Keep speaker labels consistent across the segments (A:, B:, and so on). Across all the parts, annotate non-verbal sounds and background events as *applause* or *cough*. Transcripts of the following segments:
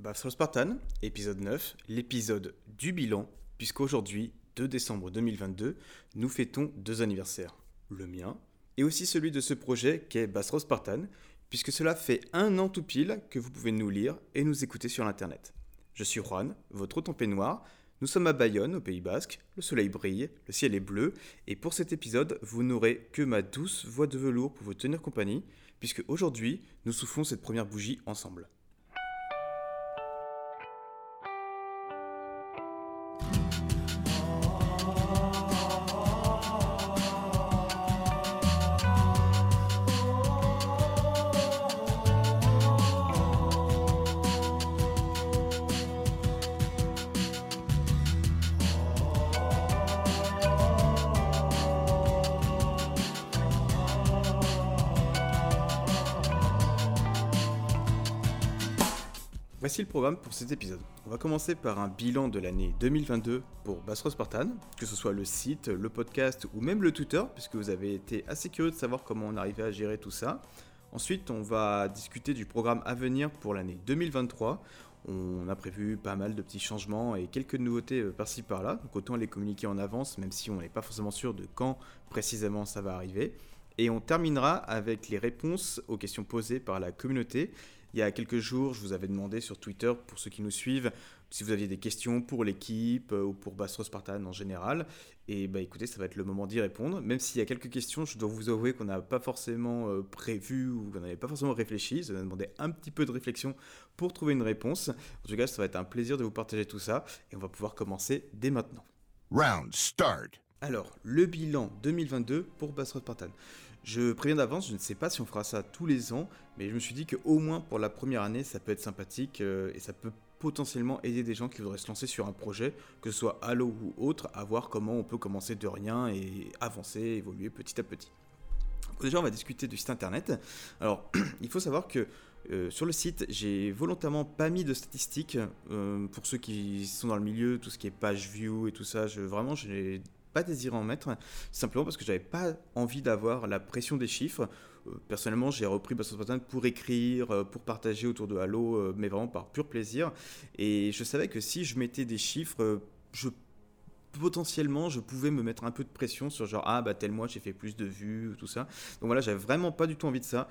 A: Bastro Spartan, épisode 9, l'épisode du bilan, puisqu'aujourd'hui, 2 décembre 2022, nous fêtons deux anniversaires. Le mien, et aussi celui de ce projet qu'est Bastro Spartan, puisque cela fait un an tout pile que vous pouvez nous lire et nous écouter sur l'internet. Je suis Juan, votre hôte en peignoir. Nous sommes à Bayonne, au Pays Basque. Le soleil brille, le ciel est bleu, et pour cet épisode, vous n'aurez que ma douce voix de velours pour vous tenir compagnie, puisque aujourd'hui, nous soufflons cette première bougie ensemble. Pour cet épisode. On va commencer par un bilan de l'année 2022 pour Bassro Spartan, que ce soit le site, le podcast ou même le Twitter, puisque vous avez été assez curieux de savoir comment on arrivait à gérer tout ça. Ensuite, on va discuter du programme à venir pour l'année 2023. On a prévu pas mal de petits changements et quelques nouveautés euh, par-ci par-là, donc autant les communiquer en avance, même si on n'est pas forcément sûr de quand précisément ça va arriver. Et on terminera avec les réponses aux questions posées par la communauté il y a quelques jours, je vous avais demandé sur Twitter, pour ceux qui nous suivent, si vous aviez des questions pour l'équipe euh, ou pour Bastro Spartan en général. Et bah écoutez, ça va être le moment d'y répondre. Même s'il y a quelques questions, je dois vous avouer qu'on n'a pas forcément euh, prévu ou qu'on n'avait pas forcément réfléchi. Ça va demander un petit peu de réflexion pour trouver une réponse. En tout cas, ça va être un plaisir de vous partager tout ça et on va pouvoir commencer dès maintenant.
B: Round start.
A: Alors, le bilan 2022 pour Bastro Spartan. Je préviens d'avance, je ne sais pas si on fera ça tous les ans, mais je me suis dit qu'au moins pour la première année, ça peut être sympathique euh, et ça peut potentiellement aider des gens qui voudraient se lancer sur un projet, que ce soit Halo ou autre, à voir comment on peut commencer de rien et avancer, évoluer petit à petit. Déjà, on va discuter du site internet. Alors, *clears throat* il faut savoir que euh, sur le site, j'ai volontairement pas mis de statistiques euh, pour ceux qui sont dans le milieu, tout ce qui est page view et tout ça. Je, vraiment, j'ai pas désiré en mettre, simplement parce que j'avais pas envie d'avoir la pression des chiffres. Euh, personnellement, j'ai repris Bastos pour écrire, euh, pour partager autour de Halo, euh, mais vraiment par pur plaisir. Et je savais que si je mettais des chiffres, je potentiellement je pouvais me mettre un peu de pression sur genre ah bah tel mois j'ai fait plus de vues tout ça donc voilà j'avais vraiment pas du tout envie de ça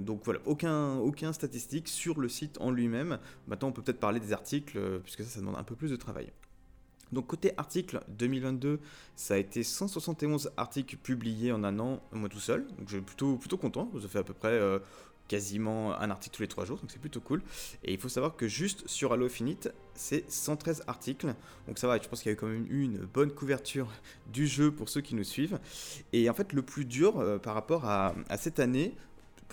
A: donc voilà aucun aucun statistique sur le site en lui-même maintenant on peut peut-être parler des articles puisque ça ça demande un peu plus de travail donc côté article 2022, ça a été 171 articles publiés en un an, moi tout seul. Donc je suis plutôt, content. Ça fait à peu près euh, quasiment un article tous les trois jours, donc c'est plutôt cool. Et il faut savoir que juste sur Halo Infinite, c'est 113 articles. Donc ça va, je pense qu'il y a quand même eu une bonne couverture du jeu pour ceux qui nous suivent. Et en fait, le plus dur euh, par rapport à cette année,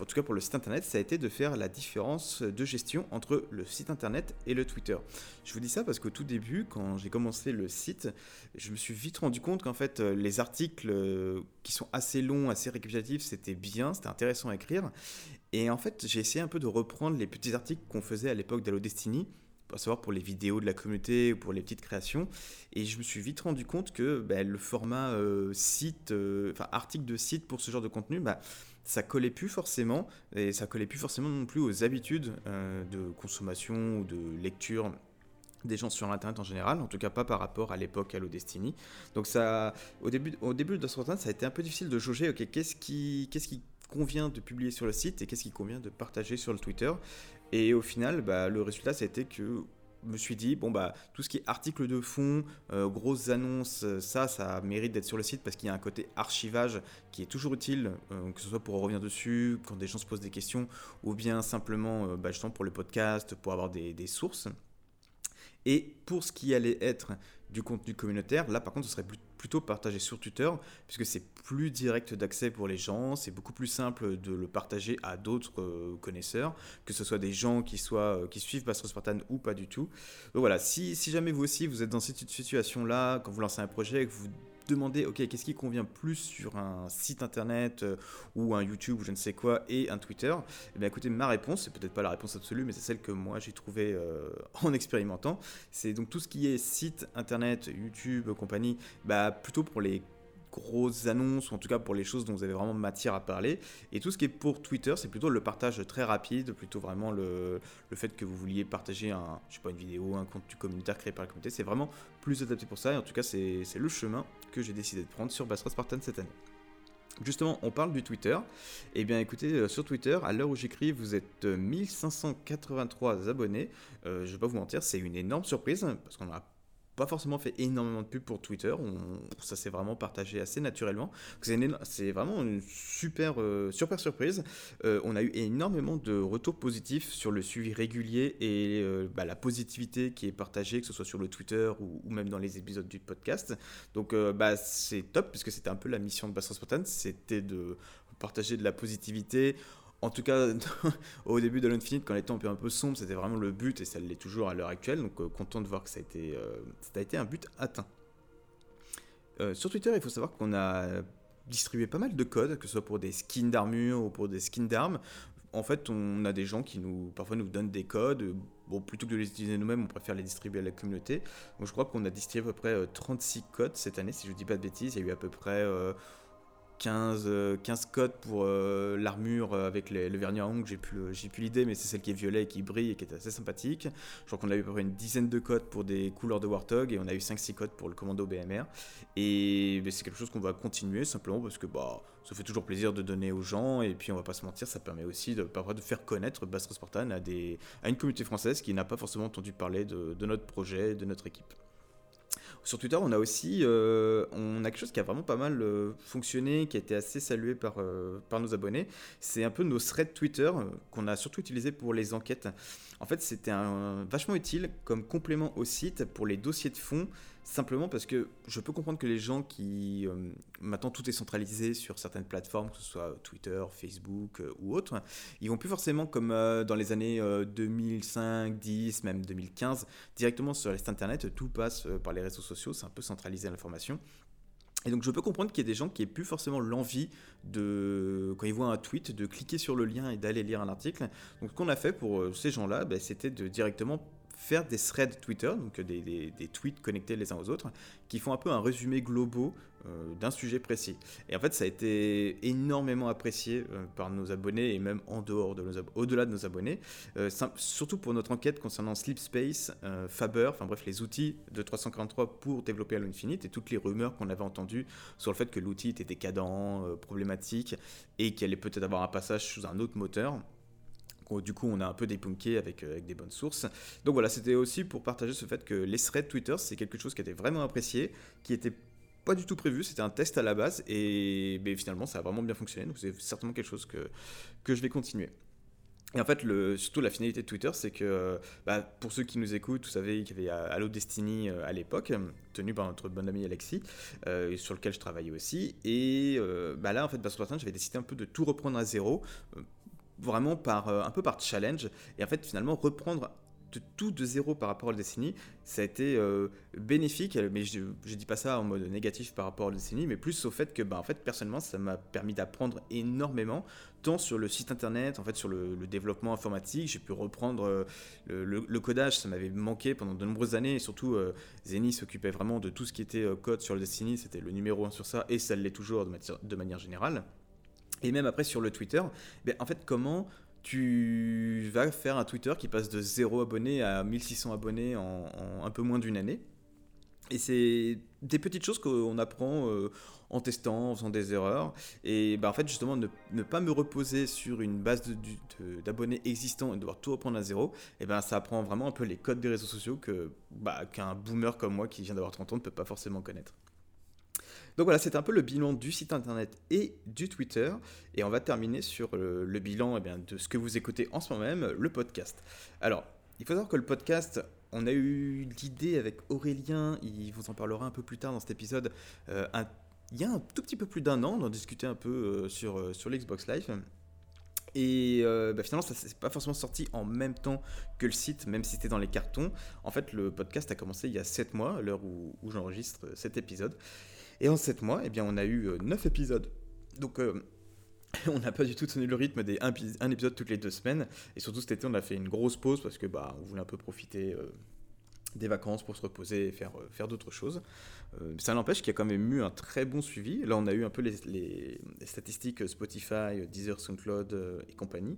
A: en tout cas pour le site internet, ça a été de faire la différence de gestion entre le site internet et le Twitter. Je vous dis ça parce qu'au tout début, quand j'ai commencé le site, je me suis vite rendu compte qu'en fait, les articles euh, qui sont assez longs, assez récapitulatifs, c'était bien, c'était intéressant à écrire. Et en fait, j'ai essayé un peu de reprendre les petits articles qu'on faisait à l'époque d'Allo Destiny à savoir pour les vidéos de la communauté ou pour les petites créations. Et je me suis vite rendu compte que bah, le format euh, site, euh, enfin article de site pour ce genre de contenu, bah, ça collait plus forcément, et ça collait plus forcément non plus aux habitudes euh, de consommation ou de lecture des gens sur internet en général, en tout cas pas par rapport à l'époque Halo Destiny. Donc ça, au début, au début de ce ça a été un peu difficile de jauger, ok, qu'est-ce qui, qu'est-ce qui convient de publier sur le site et qu'est-ce qui convient de partager sur le Twitter. Et au final, bah, le résultat, ça a été que me suis dit, bon, bah, tout ce qui est article de fond, euh, grosses annonces, euh, ça, ça mérite d'être sur le site parce qu'il y a un côté archivage qui est toujours utile, euh, que ce soit pour revenir dessus, quand des gens se posent des questions, ou bien simplement, bah, justement, pour le podcast, pour avoir des sources. Et pour ce qui allait être du contenu communautaire, là par contre ce serait plutôt partagé sur Twitter, puisque c'est plus direct d'accès pour les gens, c'est beaucoup plus simple de le partager à d'autres euh, connaisseurs, que ce soit des gens qui, soient, euh, qui suivent Bastro Spartan ou pas du tout. Donc voilà, si, si jamais vous aussi vous êtes dans cette situation-là, quand vous lancez un projet et que vous demander, ok, qu'est-ce qui convient plus sur un site internet euh, ou un YouTube ou je ne sais quoi et un Twitter? Eh bien, écoutez, ma réponse, c'est peut-être pas la réponse absolue, mais c'est celle que moi j'ai trouvée euh, *laughs* en expérimentant. C'est donc tout ce qui est site internet, YouTube, compagnie, bah, plutôt pour les grosses annonces, ou en tout cas pour les choses dont vous avez vraiment matière à parler. Et tout ce qui est pour Twitter, c'est plutôt le partage très rapide, plutôt vraiment le, le fait que vous vouliez partager un, je sais pas, une vidéo, un contenu communautaire créé par la communauté. C'est vraiment plus adapté pour ça. Et en tout cas, c'est le chemin que j'ai décidé de prendre sur Bassra Spartan cette année. Justement, on parle du Twitter. Eh bien, écoutez, euh, sur Twitter, à l'heure où j'écris, vous êtes 1583 abonnés. Euh, je vais pas vous mentir, c'est une énorme surprise parce qu'on a pas forcément fait énormément de pubs pour Twitter. ça s'est vraiment partagé assez naturellement. C'est vraiment une super, euh, super surprise. Euh, on a eu énormément de retours positifs sur le suivi régulier et euh, bah, la positivité qui est partagée, que ce soit sur le Twitter ou, même dans les épisodes du podcast. Donc bah, c'est top puisque c'était un peu la mission de Bass Spontan, c'était de partager de la positivité en tout cas, *laughs* au début de l'Infinite, quand les temps étaient un peu sombres, c'était vraiment le but et ça l'est toujours à l'heure actuelle. Donc, euh, content de voir que ça a été, euh, un but atteint. Euh, sur Twitter, il faut savoir qu'on a distribué pas mal de codes, que ce soit pour des skins d'armure ou pour des skins d'armes. En fait, on a des gens qui nous, parfois nous donnent des codes. Bon, plutôt que de les utiliser nous-mêmes, on préfère les distribuer à la communauté. Donc, je crois qu'on a distribué à peu près 36 codes cette année, si je ne dis pas de bêtises. Il y a eu à peu près 15, 15 euh, codes pour euh, l'armure avec le vernis à ongles, j'ai plus, plus l'idée, mais c'est celle qui est violet et qui brille et qui est assez sympathique. Je crois qu'on a eu à peu près une dizaine de codes pour des couleurs de Warthog et on a eu 5-6 codes pour le commando BMR. Et c'est quelque chose qu'on va continuer simplement parce que bah, ça fait toujours plaisir de donner aux gens et puis on va pas se mentir, ça permet aussi de, de faire connaître Bass Spartan à, des, à une communauté française qui n'a pas forcément entendu parler de notre projet, de notre équipe. Sur Twitter, on a aussi euh, on quelque chose qui a vraiment pas mal euh, fonctionné, qui a été assez salué par, euh, par nos abonnés. C'est un peu nos threads Twitter qu'on a surtout utilisé pour les enquêtes. En fait, c'était vachement utile comme complément au site pour les dossiers de fond, simplement parce que je peux comprendre que les gens qui. Euh, maintenant, tout est centralisé sur certaines plateformes, que ce soit Twitter, Facebook euh, ou autres. Ils vont plus forcément comme euh, dans les années 2005, 10, même 2015, directement sur les sites internet. Tout passe par les réseaux sociaux, c'est un peu centralisé l'information. Et donc je peux comprendre qu'il y ait des gens qui aient plus forcément l'envie de, quand ils voient un tweet, de cliquer sur le lien et d'aller lire un article. Donc ce qu'on a fait pour euh, ces gens-là, ben, c'était de directement faire des threads Twitter, donc des, tweets connectés les uns aux autres, qui font un peu un résumé global euh, d'un sujet précis. Et en fait, ça a été énormément apprécié euh, par nos abonnés et même en dehors de nos au-delà de nos abonnés, euh, surtout pour notre enquête concernant Sleep Space, Faber, enfin bref, les outils de 343 pour développer Halo Infinite et toutes les rumeurs qu'on avait entendues sur le fait que l'outil était décadent, problématique et qu'il allait peut-être avoir un passage sous un autre moteur du coup on a un peu dépunké avec, avec des bonnes sources. Donc voilà, c'était aussi pour partager ce fait que les threads Twitter, c'est quelque chose qui était vraiment apprécié, qui était pas du tout prévu, c'était un test à la base, et finalement ça a vraiment bien fonctionné, donc c'est certainement quelque chose que, je vais continuer. Et en fait, le, surtout la finalité de Twitter, c'est que bah, pour ceux qui nous écoutent, vous savez qu'il y avait Halo Destiny euh, à l'époque, tenu par notre bon ami Alexis, euh, sur lequel je travaillais aussi. Et euh, bah là, en fait, bah, j'avais décidé un peu de tout reprendre à zéro vraiment par, euh, un peu par challenge. Et en fait, finalement, reprendre de tout de zéro par rapport à la décennie, ça a été euh, bénéfique, mais je ne dis pas ça en mode négatif par rapport à la décennie, mais plus au fait que, bah, en fait, personnellement, ça m'a permis d'apprendre énormément, tant sur le site internet, en fait, sur le, développement informatique, j'ai pu reprendre euh, le, codage, ça m'avait manqué pendant de nombreuses années, et surtout, Zeni s'occupait vraiment de tout ce qui était code sur le Destiny, c'était le numéro un sur ça, et ça l'est toujours de manière générale. Et même après sur le Twitter, ben, en fait, comment tu vas faire un Twitter qui passe de 0 abonnés à 1600 abonnés en, un peu moins d'une année? Et c'est des petites choses qu'on apprend euh, en testant, en faisant des erreurs. Et ben, en fait, justement, ne, pas me reposer sur une base d'abonnés existants et devoir tout reprendre à zéro, et ben, ça apprend vraiment un peu les codes des réseaux sociaux que bah, qu'un boomer comme moi qui vient d'avoir 30 ans ne peut pas forcément connaître. Donc voilà, c'est un peu le bilan du site internet et du Twitter. Et on va terminer sur euh, le, bilan eh de ce que vous écoutez en ce moment même, le podcast. Alors, il faut savoir que le podcast, on a eu l'idée avec Aurélien, il vous en parlera un peu plus tard dans cet épisode, euh, il y a un tout petit peu plus d'un an, on en discutait un peu euh, sur, sur l'Xbox Live. Et bah, finalement, ça s'est pas forcément sorti en même temps que le site, même si c'était dans les cartons. En fait, le podcast a commencé il y a 7 mois, à l'heure où, j'enregistre cet épisode. Et en 7 mois, eh bien, on a eu 9 euh, épisodes. Donc, euh, *laughs* on n'a pas du tout tenu le rythme des un, épisode toutes les deux semaines. Et surtout cet été, on a fait une grosse pause parce que bah, on voulait un peu profiter euh, des vacances pour se reposer et faire, euh, faire d'autres choses. Euh, ça n'empêche qu'il y a quand même eu un très bon suivi. Là, on a eu un peu les, les- statistiques Spotify, Deezer, SoundCloud euh, et compagnie.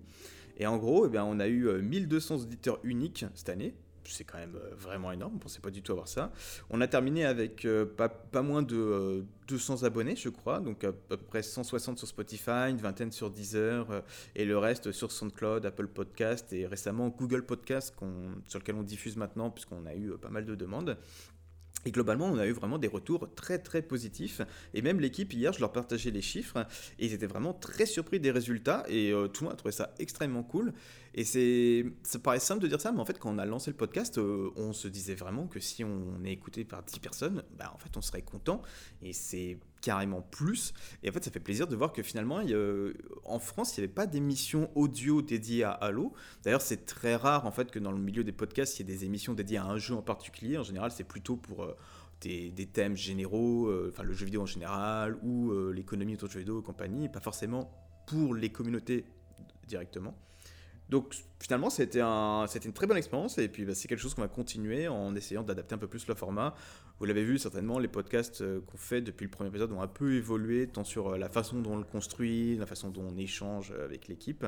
A: Et en gros, eh bien, on a eu euh, 1200 auditeurs uniques cette année. C'est quand même euh, vraiment énorme, on ne pensait pas du tout avoir ça. On a terminé avec euh, pas, moins de euh, 200 abonnés, je crois, donc à peu près 160 sur Spotify, une vingtaine sur Deezer, euh, et le reste sur SoundCloud, Apple Podcast et récemment Google Podcast sur lequel on diffuse maintenant puisqu'on a eu euh, pas mal de demandes. Et globalement, on a eu vraiment des retours très très positifs. Et même l'équipe, hier, je leur partageais les chiffres. Et ils étaient vraiment très surpris des résultats. Et euh, tout le monde a trouvé ça extrêmement cool. Et c'est, ça paraît simple de dire ça, mais en fait, quand on a lancé le podcast, euh, on se disait vraiment que si on est écouté par 10 personnes, bah, en fait, on serait content. Et c'est carrément plus. Et en fait, ça fait plaisir de voir que finalement, a- en France, il n'y avait pas d'émission audio dédiée à Halo. D'ailleurs, c'est très rare en fait que dans le milieu des podcasts, il y ait des émissions dédiées à un jeu en particulier. En général, c'est plutôt pour euh, des, thèmes généraux, euh, enfin le jeu vidéo en général, ou euh, l'économie autour du jeu vidéo et compagnie, pas forcément pour les communautés directement. Donc finalement, c'était un, c'était une très bonne expérience et puis bah, c'est quelque chose qu'on va continuer en essayant d'adapter un peu plus le format. Vous l'avez vu certainement, les podcasts euh, qu'on fait depuis le premier épisode ont un peu évolué, tant sur euh, la façon dont on le construit, la façon dont on échange euh, avec l'équipe.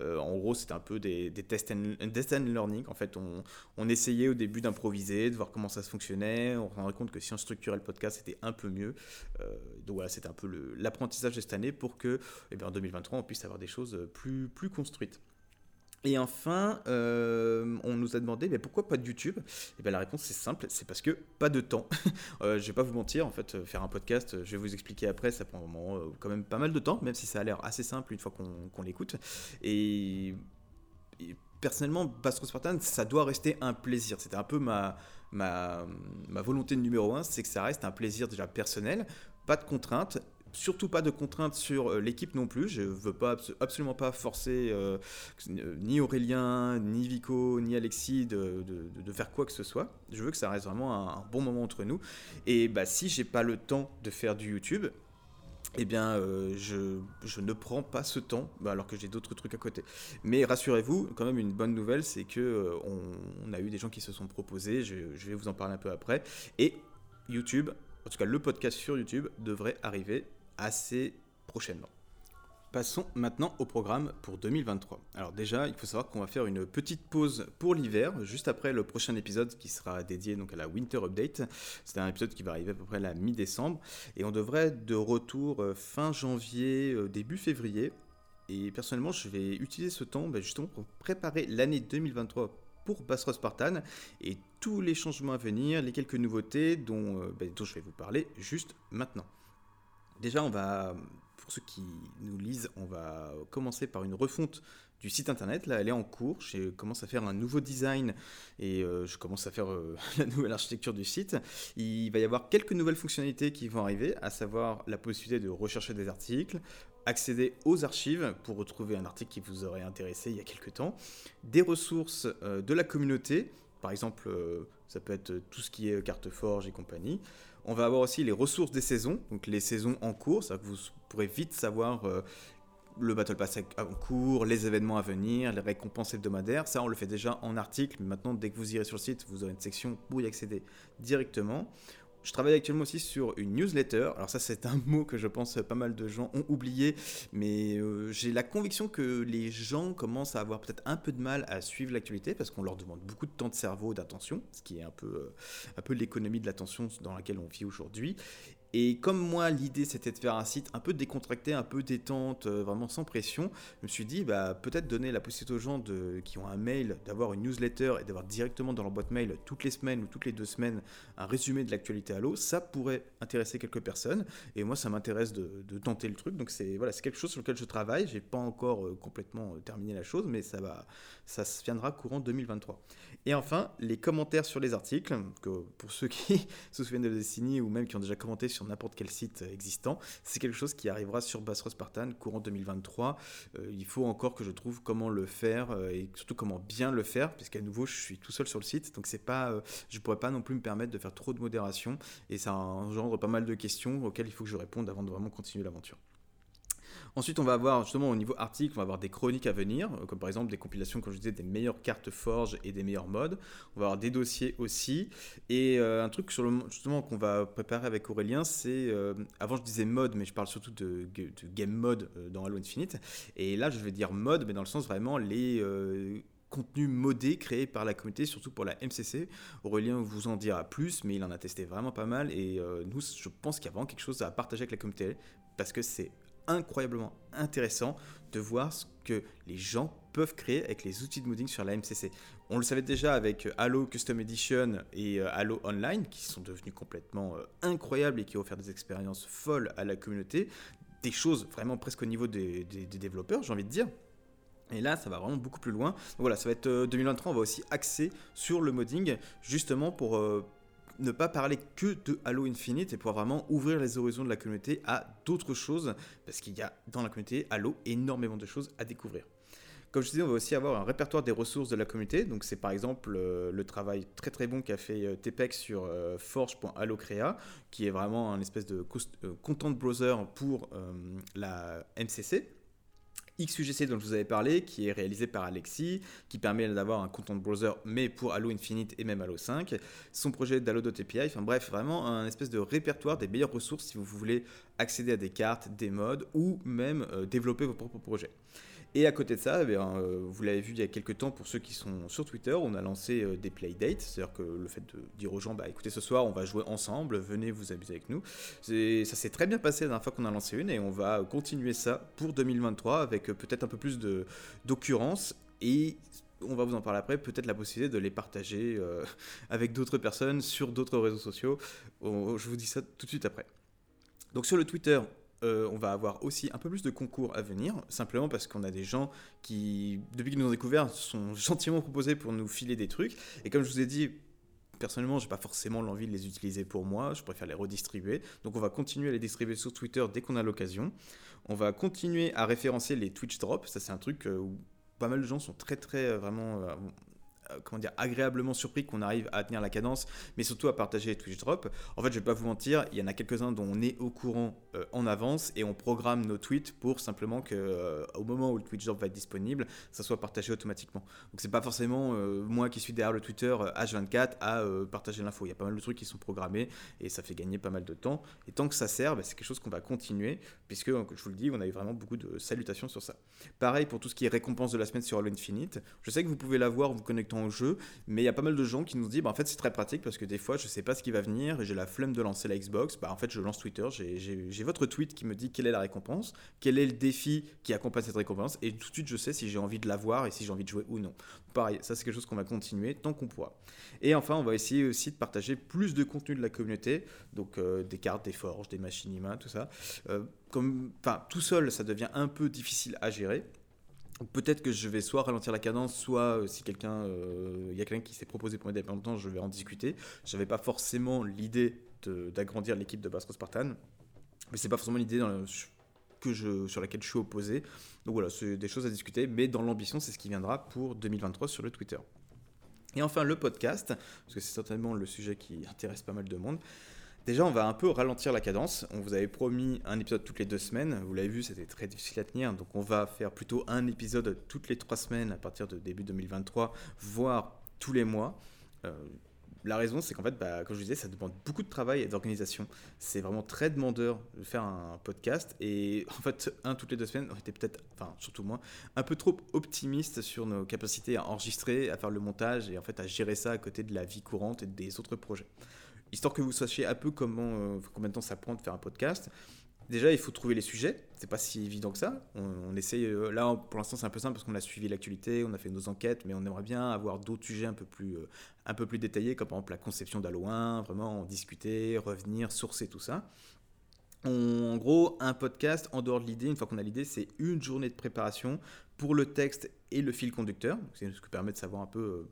A: En gros, c'était un peu des, des test, and, test and learning. En fait, on, essayait au début d'improviser, de voir comment ça se fonctionnait. On se rendait compte que si on structurait le podcast, c'était un peu mieux. Donc voilà, c'était un peu l'apprentissage de cette année pour que, eh en 2023, on puisse avoir des choses plus construites. Et enfin, euh, on nous a demandé mais pourquoi pas de YouTube? Et bien la réponse c'est simple, c'est parce que pas de temps. *laughs* euh, je vais pas vous mentir, en fait, euh, faire un podcast, euh, je vais vous expliquer après, ça prend quand même pas mal de temps, même si ça a l'air assez simple une fois qu'on l'écoute. Et, et personnellement, Bastro Spartan, ça doit rester un plaisir. C'était un peu ma, ma, ma volonté numéro un, c'est que ça reste un plaisir déjà personnel, pas de contraintes. Surtout pas de contraintes sur euh, l'équipe non plus. Je veux pas abso- absolument pas forcer euh, ni Aurélien, ni Vico, ni Alexis de, faire quoi que ce soit. Je veux que ça reste vraiment un, bon moment entre nous. Et bah, si j'ai pas le temps de faire du YouTube, eh bien, euh, je, je ne prends pas ce temps, bah, alors que j'ai d'autres trucs à côté. Mais rassurez-vous, quand même, une bonne nouvelle, c'est que on, a eu des gens qui se sont proposés. Je vais vous en parler un peu après. Et YouTube, en tout cas le podcast sur YouTube, devrait arriver assez prochainement. Passons maintenant au programme pour 2023. Alors déjà, il faut savoir qu'on va faire une petite pause pour l'hiver, juste après le prochain épisode qui sera dédié donc à la Winter Update. C'est un épisode qui va arriver à peu près la mi-décembre. Et on devrait être de retour euh, fin janvier, euh, début février. Et personnellement, je vais utiliser ce temps bah, justement pour préparer l'année 2023 pour Bassros Spartan et tous les changements à venir, les quelques nouveautés dont, euh, bah, dont je vais vous parler juste maintenant. Déjà, on va, pour ceux qui nous lisent, on va commencer par une refonte du site internet. Là, elle est en cours. Je commence à faire un nouveau design et euh, je commence à faire euh, *laughs* la nouvelle architecture du site. Il va y avoir quelques nouvelles fonctionnalités qui vont arriver, à savoir la possibilité de rechercher des articles, accéder aux archives pour retrouver un article qui vous aurait intéressé il y a quelques temps, des ressources euh, de la communauté, par exemple, ça peut être tout ce qui est carte forge et compagnie. On va avoir aussi les ressources des saisons, donc les saisons en cours, vous pourrez vite savoir euh, le Battle Pass en cours, les événements à venir, les récompenses hebdomadaires. Ça, on le fait déjà en article, mais maintenant, dès que vous irez sur le site, vous aurez une section pour y accéder directement. Je travaille actuellement aussi sur une newsletter. Alors ça, c'est un mot que je pense pas mal de gens ont oublié, mais euh, j'ai la conviction que les gens commencent à avoir peut-être un peu de mal à suivre l'actualité parce qu'on leur demande beaucoup de temps de cerveau, d'attention, ce qui est un peu, euh, un peu l'économie de l'attention dans laquelle on vit aujourd'hui. Et comme moi, l'idée c'était de faire un site un peu décontracté, un peu détente, euh, vraiment sans pression, je me suis dit, bah, peut-être donner la possibilité aux gens qui ont un mail d'avoir une newsletter et d'avoir directement dans leur boîte mail toutes les semaines ou toutes les deux semaines un résumé de l'actualité à l'eau, ça pourrait intéresser quelques personnes. Et moi, ça m'intéresse de, tenter le truc. Donc c'est voilà, c'est quelque chose sur lequel je travaille. J'ai pas encore euh, complètement euh, terminé la chose, mais ça va, ça se viendra courant 2023. Et enfin, les commentaires sur les articles, que pour ceux qui *laughs* se souviennent de Destiny ou même qui ont déjà commenté sur n'importe quel site existant, c'est quelque chose qui arrivera sur Bassros Spartan courant 2023. Euh, il faut encore que je trouve comment le faire euh, et surtout comment bien le faire, puisqu'à nouveau, je suis tout seul sur le site, donc c'est pas, euh, je pourrais pas non plus me permettre de faire trop de modération et ça engendre pas mal de questions auxquelles il faut que je réponde avant de vraiment continuer l'aventure. Ensuite, on va avoir justement au niveau article, on va avoir des chroniques à venir, euh, comme par exemple des compilations, comme je disais, des meilleures cartes Forge et des meilleurs modes. On va avoir des dossiers aussi. Et euh, un truc justement qu'on va préparer avec Aurélien, c'est euh, avant je disais mode, mais je parle surtout de, game mode dans Halo Infinite. Et là, je vais dire mode, mais dans le sens vraiment les contenus modés créés par la communauté, surtout pour la MCC. Aurélien vous en dira plus, mais il en a testé vraiment pas mal. Et nous, je pense qu'il y a vraiment quelque chose à partager avec la communauté parce que c'est incroyablement intéressant de voir ce que les gens peuvent créer avec les outils de modding sur la MCC. On le savait déjà avec Halo Custom Edition et euh, Halo Online, qui sont devenus complètement euh, incroyables et qui ont des expériences folles à la communauté, des choses vraiment presque au niveau des, développeurs, j'ai envie de dire. Et là, ça va vraiment beaucoup plus loin. Donc voilà, ça va être 2023, euh, on va aussi axer sur le modding, justement pour ne pas parler que de Halo Infinite et pouvoir vraiment ouvrir les horizons de la communauté à d'autres choses, parce qu'il y a dans la communauté Halo énormément de choses à découvrir. Comme je disais, on va aussi avoir un répertoire des ressources de la communauté. Donc, c'est par exemple euh, le travail très très bon qu'a fait euh, Tepex sur euh, forge.allocrea, qui est vraiment un espèce de content browser pour la MCC. XUGC dont je vous avais parlé, qui est réalisé par Alexis, qui permet d'avoir un content browser, mais pour Halo Infinite et même Halo 5. Son projet d'Halo.api, enfin bref, vraiment un espèce de répertoire des meilleures ressources si vous voulez accéder à des cartes, des modes, ou même euh, développer vos propres projets. Et à côté de ça, eh euh, vous l'avez vu il y a quelques temps pour ceux qui sont sur Twitter, on a lancé euh, des playdates, c'est-à-dire que le fait de dire aux gens, bah écoutez, ce soir on va jouer ensemble, venez vous amuser avec nous. Ça s'est très bien passé la dernière fois qu'on a lancé une et on va continuer ça pour 2023 avec euh, peut-être un peu plus d'occurrence et on va vous en parler après, peut-être la possibilité de les partager *laughs* avec d'autres personnes sur d'autres réseaux sociaux. je vous dis ça tout de suite après. Donc sur le Twitter, euh, on va avoir aussi un peu plus de concours à venir, simplement parce qu'on a des gens qui, depuis qu'ils nous ont découvert, sont *laughs* gentiment proposés pour nous filer des trucs. Et comme je vous ai dit, personnellement, j'ai pas forcément l'envie de les utiliser pour moi, je préfère les redistribuer. Donc on va continuer à les distribuer sur Twitter dès qu'on a l'occasion. On va continuer à référencer les Twitch drops, ça c'est un truc euh, où pas mal de gens sont très très euh, vraiment comment dire, agréablement surpris qu'on arrive à tenir la cadence, mais surtout à partager les Twitch Drops. En fait, je vais pas vous mentir, il y en a quelques-uns dont on est au courant euh, en avance et on programme nos tweets pour simplement que euh, au moment où le Twitch Drop va être disponible, ça soit partagé automatiquement. Donc c'est pas forcément moi qui suis derrière le Twitter H24 à partager l'info. Il y a pas mal de trucs qui sont programmés et ça fait gagner pas mal de temps. Et tant que ça sert, bah, c'est quelque chose qu'on va continuer puisque, je vous le dis, on a eu vraiment beaucoup de salutations sur ça. Pareil pour tout ce qui est récompense de la semaine sur Halo Infinite. Je sais que vous pouvez l'avoir en vous connectant jeu, mais il y a pas mal de gens qui nous disent bah, en fait c'est très pratique parce que des fois je sais pas ce qui va venir et j'ai la flemme de lancer la Xbox. Bah, en fait je lance Twitter, j'ai votre tweet qui me dit quelle est la récompense, quel est le défi qui accompagne cette récompense et tout de suite je sais si j'ai envie de l'avoir et si j'ai envie de jouer ou non. Pareil, ça c'est quelque chose qu'on va continuer tant qu'on pourra. Et enfin on va essayer aussi de partager plus de contenu de la communauté, donc euh, des cartes, des forges, des machines humaines, tout ça. Euh, comme, tout seul, ça devient un peu difficile à gérer. Peut-être que je vais soit ralentir la cadence, soit euh, si quelqu'un, euh, il y a quelqu'un qui s'est proposé pour m'aider longtemps, je vais en discuter. Je n'avais pas forcément l'idée d'agrandir l'équipe de Bastro Spartan, mais c'est pas forcément l'idée sur laquelle je suis opposé. Donc voilà, c'est des choses à discuter, mais dans l'ambition, c'est ce qui viendra pour 2023 sur le Twitter. Et enfin, le podcast, parce que c'est certainement le sujet qui *laughs* intéresse pas mal de monde. Déjà, on va un peu ralentir la cadence. On vous avait promis un épisode toutes les deux semaines. Vous l'avez vu, c'était très difficile à tenir. Donc, on va faire plutôt un épisode toutes les trois semaines à partir de début 2023, voire tous les mois. Euh, la raison, c'est qu'en fait, bah, comme je disais, ça demande beaucoup de travail et d'organisation. C'est vraiment très demandeur de faire un podcast. Et en fait, un toutes les deux semaines, on était peut-être, enfin, surtout moi, un peu trop optimiste sur nos capacités à enregistrer, à faire le montage et en fait à gérer ça à côté de la vie courante et des autres projets histoire que vous sachiez un peu comment, euh, combien de temps ça prend de faire un podcast. Déjà, il faut trouver les sujets. C'est pas si évident que ça. On, essaye. Euh, là, pour l'instant, c'est un peu simple parce qu'on a suivi l'actualité, on a fait nos enquêtes, mais on aimerait bien avoir d'autres sujets un peu plus, euh, un peu plus détaillés, comme par exemple la conception d'Halo 1, vraiment en discuter, revenir, sourcer tout ça. en gros, un podcast, en dehors de l'idée, une fois qu'on a l'idée, c'est une journée de préparation pour le texte et le fil conducteur. C'est ce qui permet de savoir un peu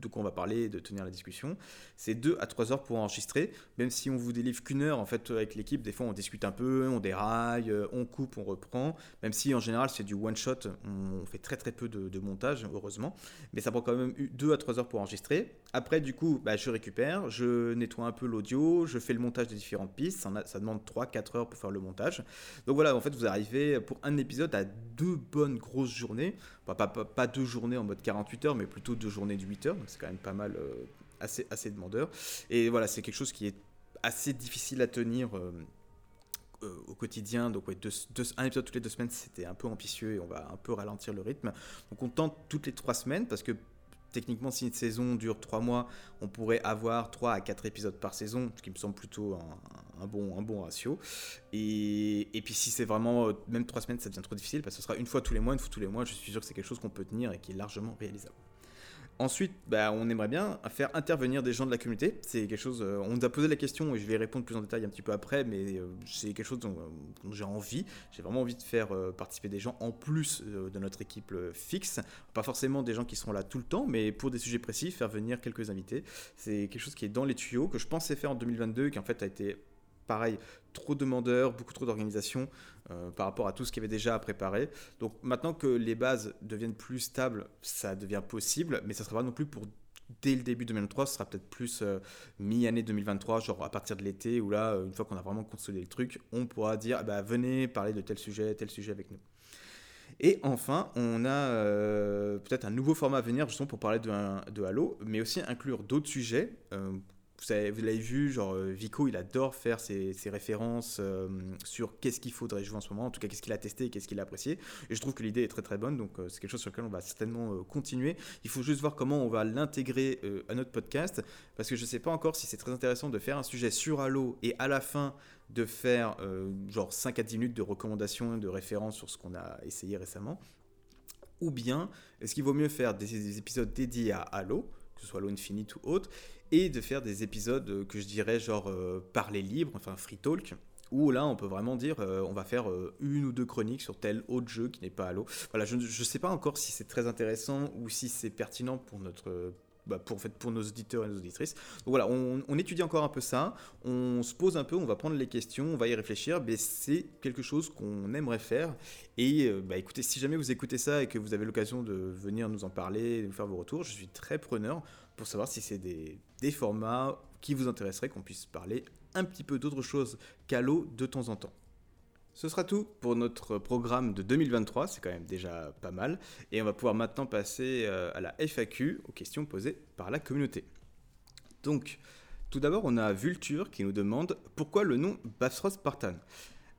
A: de quoi on va parler, de tenir la discussion. C'est 2 à 3 heures pour enregistrer, même si on vous délivre qu'une heure, en fait, avec l'équipe, des fois on discute un peu, on déraille, euh, on coupe, on reprend, même si en général c'est du one-shot, on fait très très peu de, montage, heureusement, mais ça prend quand même 2 à 3 heures pour enregistrer. Après, du coup, bah, je récupère, je nettoie un peu l'audio, je fais le montage des différentes pistes, ça, demande 3-4 heures pour faire le montage. Donc voilà, en fait, vous arrivez pour un épisode à deux bonnes grosses journées, pas, pas, deux journées en mode 48 heures, mais plutôt deux journées de 8 heures, c'est quand même pas mal, euh, assez, assez demandeur. Et voilà, c'est quelque chose qui est assez difficile à tenir. Euh, euh, au quotidien, donc ouais, un épisode toutes les deux semaines, c'était un peu ambitieux et on va un peu ralentir le rythme. Donc on tente toutes les trois semaines parce que techniquement, si une saison dure trois mois, on pourrait avoir trois à quatre épisodes par saison, ce qui me semble plutôt un, bon, ratio. Et, et puis si c'est vraiment même trois semaines, ça devient trop difficile parce que ce sera une fois tous les mois, une fois tous les mois. Je suis sûr que c'est quelque chose qu'on peut tenir et qui est largement réalisable. Ensuite, bah, on aimerait bien faire intervenir des gens de la communauté. C'est quelque chose. Euh, on nous a posé la question et je vais répondre plus en détail un petit peu après, mais euh, c'est quelque chose dont, j'ai envie. J'ai vraiment envie de faire euh, participer des gens en plus de notre équipe fixe. Pas forcément des gens qui seront là tout le temps, mais pour des sujets précis, faire venir quelques invités. C'est quelque chose qui est dans les tuyaux que je pensais faire en 2022, qui en fait a été pareil, trop de demandeurs, beaucoup trop d'organisations euh, par rapport à tout ce qu'il y avait déjà à préparer. Donc maintenant que les bases deviennent plus stables, ça devient possible, mais ça ne sera pas non plus pour dès le début 2023, ce sera peut-être plus euh, mi-année 2023, genre à partir de l'été, où là, une fois qu'on a vraiment consolidé le truc, on pourra dire, bah, venez parler de tel sujet, tel sujet avec nous. Et enfin, on a euh, peut-être un nouveau format à venir justement pour parler de Halo, mais aussi inclure d'autres sujets vous, l'avez vu, genre euh, Vico, il adore faire ses, références euh, sur qu'est-ce qu'il faudrait jouer en ce moment, en tout cas qu'est-ce qu'il a testé qu'est-ce qu'il a apprécié. Et je trouve que l'idée est très très bonne, donc euh, c'est quelque chose sur lequel on va certainement continuer. Il faut juste voir comment on va l'intégrer à notre podcast, parce que je ne sais pas encore si c'est très intéressant de faire un sujet sur Halo et à la fin de faire genre 5 à 10 minutes de recommandations, de références sur ce qu'on a essayé récemment. Ou bien, est-ce qu'il vaut mieux faire des, des épisodes dédiés à Halo, que ce soit Halo Infinite ou autre, et de faire des épisodes euh, que je dirais genre euh, parler libre, enfin free talk, où là on peut vraiment dire euh, on va faire une ou deux chroniques sur tel autre jeu qui n'est pas Halo. Voilà, je ne sais pas encore si c'est très intéressant ou si c'est pertinent pour notre bah, pour, en fait, pour nos auditeurs et nos auditrices. Donc voilà, on, étudie encore un peu ça, on se pose un peu, on va prendre les questions, on va y réfléchir, mais c'est quelque chose qu'on aimerait faire. Et bah, écoutez, si jamais vous écoutez ça et que vous avez l'occasion de venir nous en parler, de nous faire vos retours, je suis très preneur pour savoir si c'est des, des, formats qui vous intéresseraient, qu'on puisse parler un petit peu d'autre chose qu'à l'eau de temps en temps. Ce sera tout pour notre programme de 2023, c'est quand même déjà pas mal, et on va pouvoir maintenant passer euh, à la FAQ, aux questions posées par la communauté. Donc, tout d'abord, on a Vulture qui nous demande pourquoi le nom Bassros Spartan.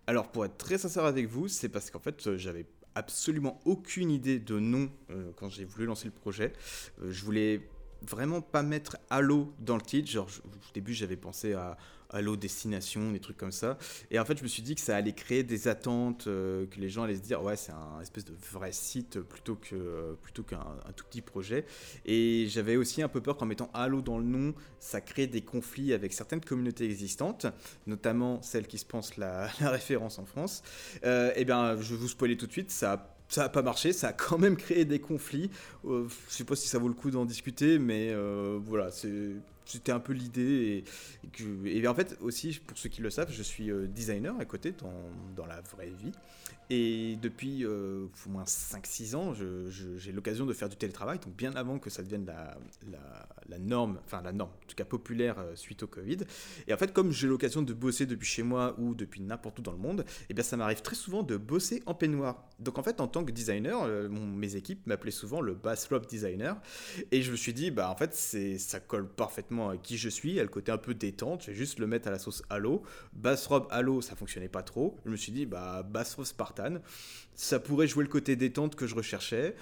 A: Alors, pour être très sincère avec vous, c'est parce qu'en fait, j'avais absolument aucune idée de nom euh, quand j'ai voulu lancer le projet. Euh, je voulais vraiment pas mettre Halo dans le titre. Genre, au début, j'avais pensé à Halo Destination, des trucs comme ça. Et en fait, je me suis dit que ça allait créer des attentes, euh, que les gens allaient se dire, ouais, c'est un espèce de vrai site plutôt que plutôt qu'un tout petit projet. Et j'avais aussi un peu peur qu'en mettant Halo dans le nom, ça crée des conflits avec certaines communautés existantes, notamment celles qui se pensent la, *laughs* référence en France. Euh, et bien, je vous spoiler tout de suite, ça ça n'a pas marché, ça a quand même *laughs* créé des conflits. Euh, je sais pas si ça vaut le coup d'en discuter, mais euh, voilà, c'était un peu l'idée. Et, en fait, aussi, pour ceux qui le savent, je suis euh, designer à côté dans, dans la vraie vie. Et depuis euh, au moins 5-6 ans, j'ai l'occasion de faire du télétravail, donc bien avant que ça devienne la, la, norme, enfin la norme, en tout cas populaire euh, suite au Covid. Et en fait, comme j'ai l'occasion de bosser depuis chez moi ou depuis n'importe où dans le monde, et eh bien ça m'arrive très souvent de bosser en peignoir. Donc en fait, en tant que designer, mes équipes m'appelaient souvent le bass robe designer. Et je me suis dit, bah en fait, ça colle parfaitement à qui je suis, à le côté un peu détente, je vais juste le mettre à la sauce Halo. Bass robe Halo, ça fonctionnait pas trop. Je me suis dit, bah bass robe Spartan ça pourrait jouer le côté détente que je recherchais.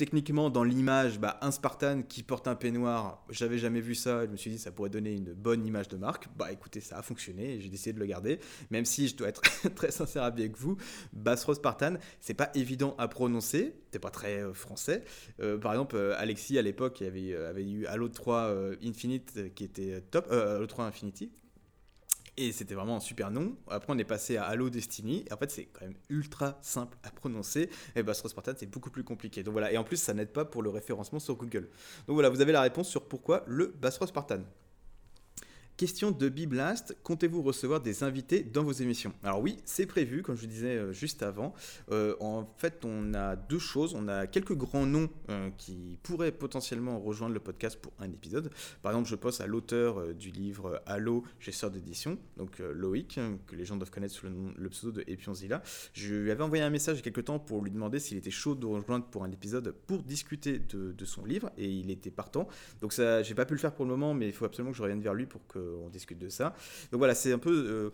A: Techniquement, dans l'image, bah, un Spartan qui porte un peignoir, j'avais jamais vu ça. Je me suis dit, ça pourrait donner une bonne image de marque. Bah écoutez, ça a fonctionné j'ai décidé de le garder. Même si je dois être *laughs* très sincère avec vous, Bassro Spartan, c'est pas évident à prononcer. C'est pas très euh, français. Euh, par exemple, euh, Alexis à l'époque avait, avait eu Halo 3 Infinite qui était top. Halo 3 Infinity Et c'était vraiment un super nom. Après, on est passé à Halo Destiny. Et en fait, c'est quand même ultra simple à prononcer. Et Bass Spartan, c'est beaucoup plus compliqué. Donc voilà. Et en plus, ça n'aide pas pour le référencement sur Google. Donc voilà, vous avez la réponse sur pourquoi le Bass Spartan. Question de Biblast, comptez-vous recevoir des invités dans vos émissions? Alors oui, c'est prévu, comme je disais euh, juste avant. Euh, en fait, on a deux choses. On a quelques grands noms euh, qui pourraient potentiellement rejoindre le podcast pour un épisode. Par exemple, je pense à l'auteur du livre Halo, gesteur d'édition, donc Loïc, que les gens doivent connaître sous le, pseudo de Epionzilla. Je lui avais envoyé un message il y a quelques temps pour lui demander s'il était chaud de rejoindre pour un épisode pour discuter de, de son livre, et il était partant. Donc ça, j'ai pas pu le faire pour le moment, mais il faut absolument que je revienne vers lui pour que on discute de ça. Donc voilà, c'est un peu. Euh,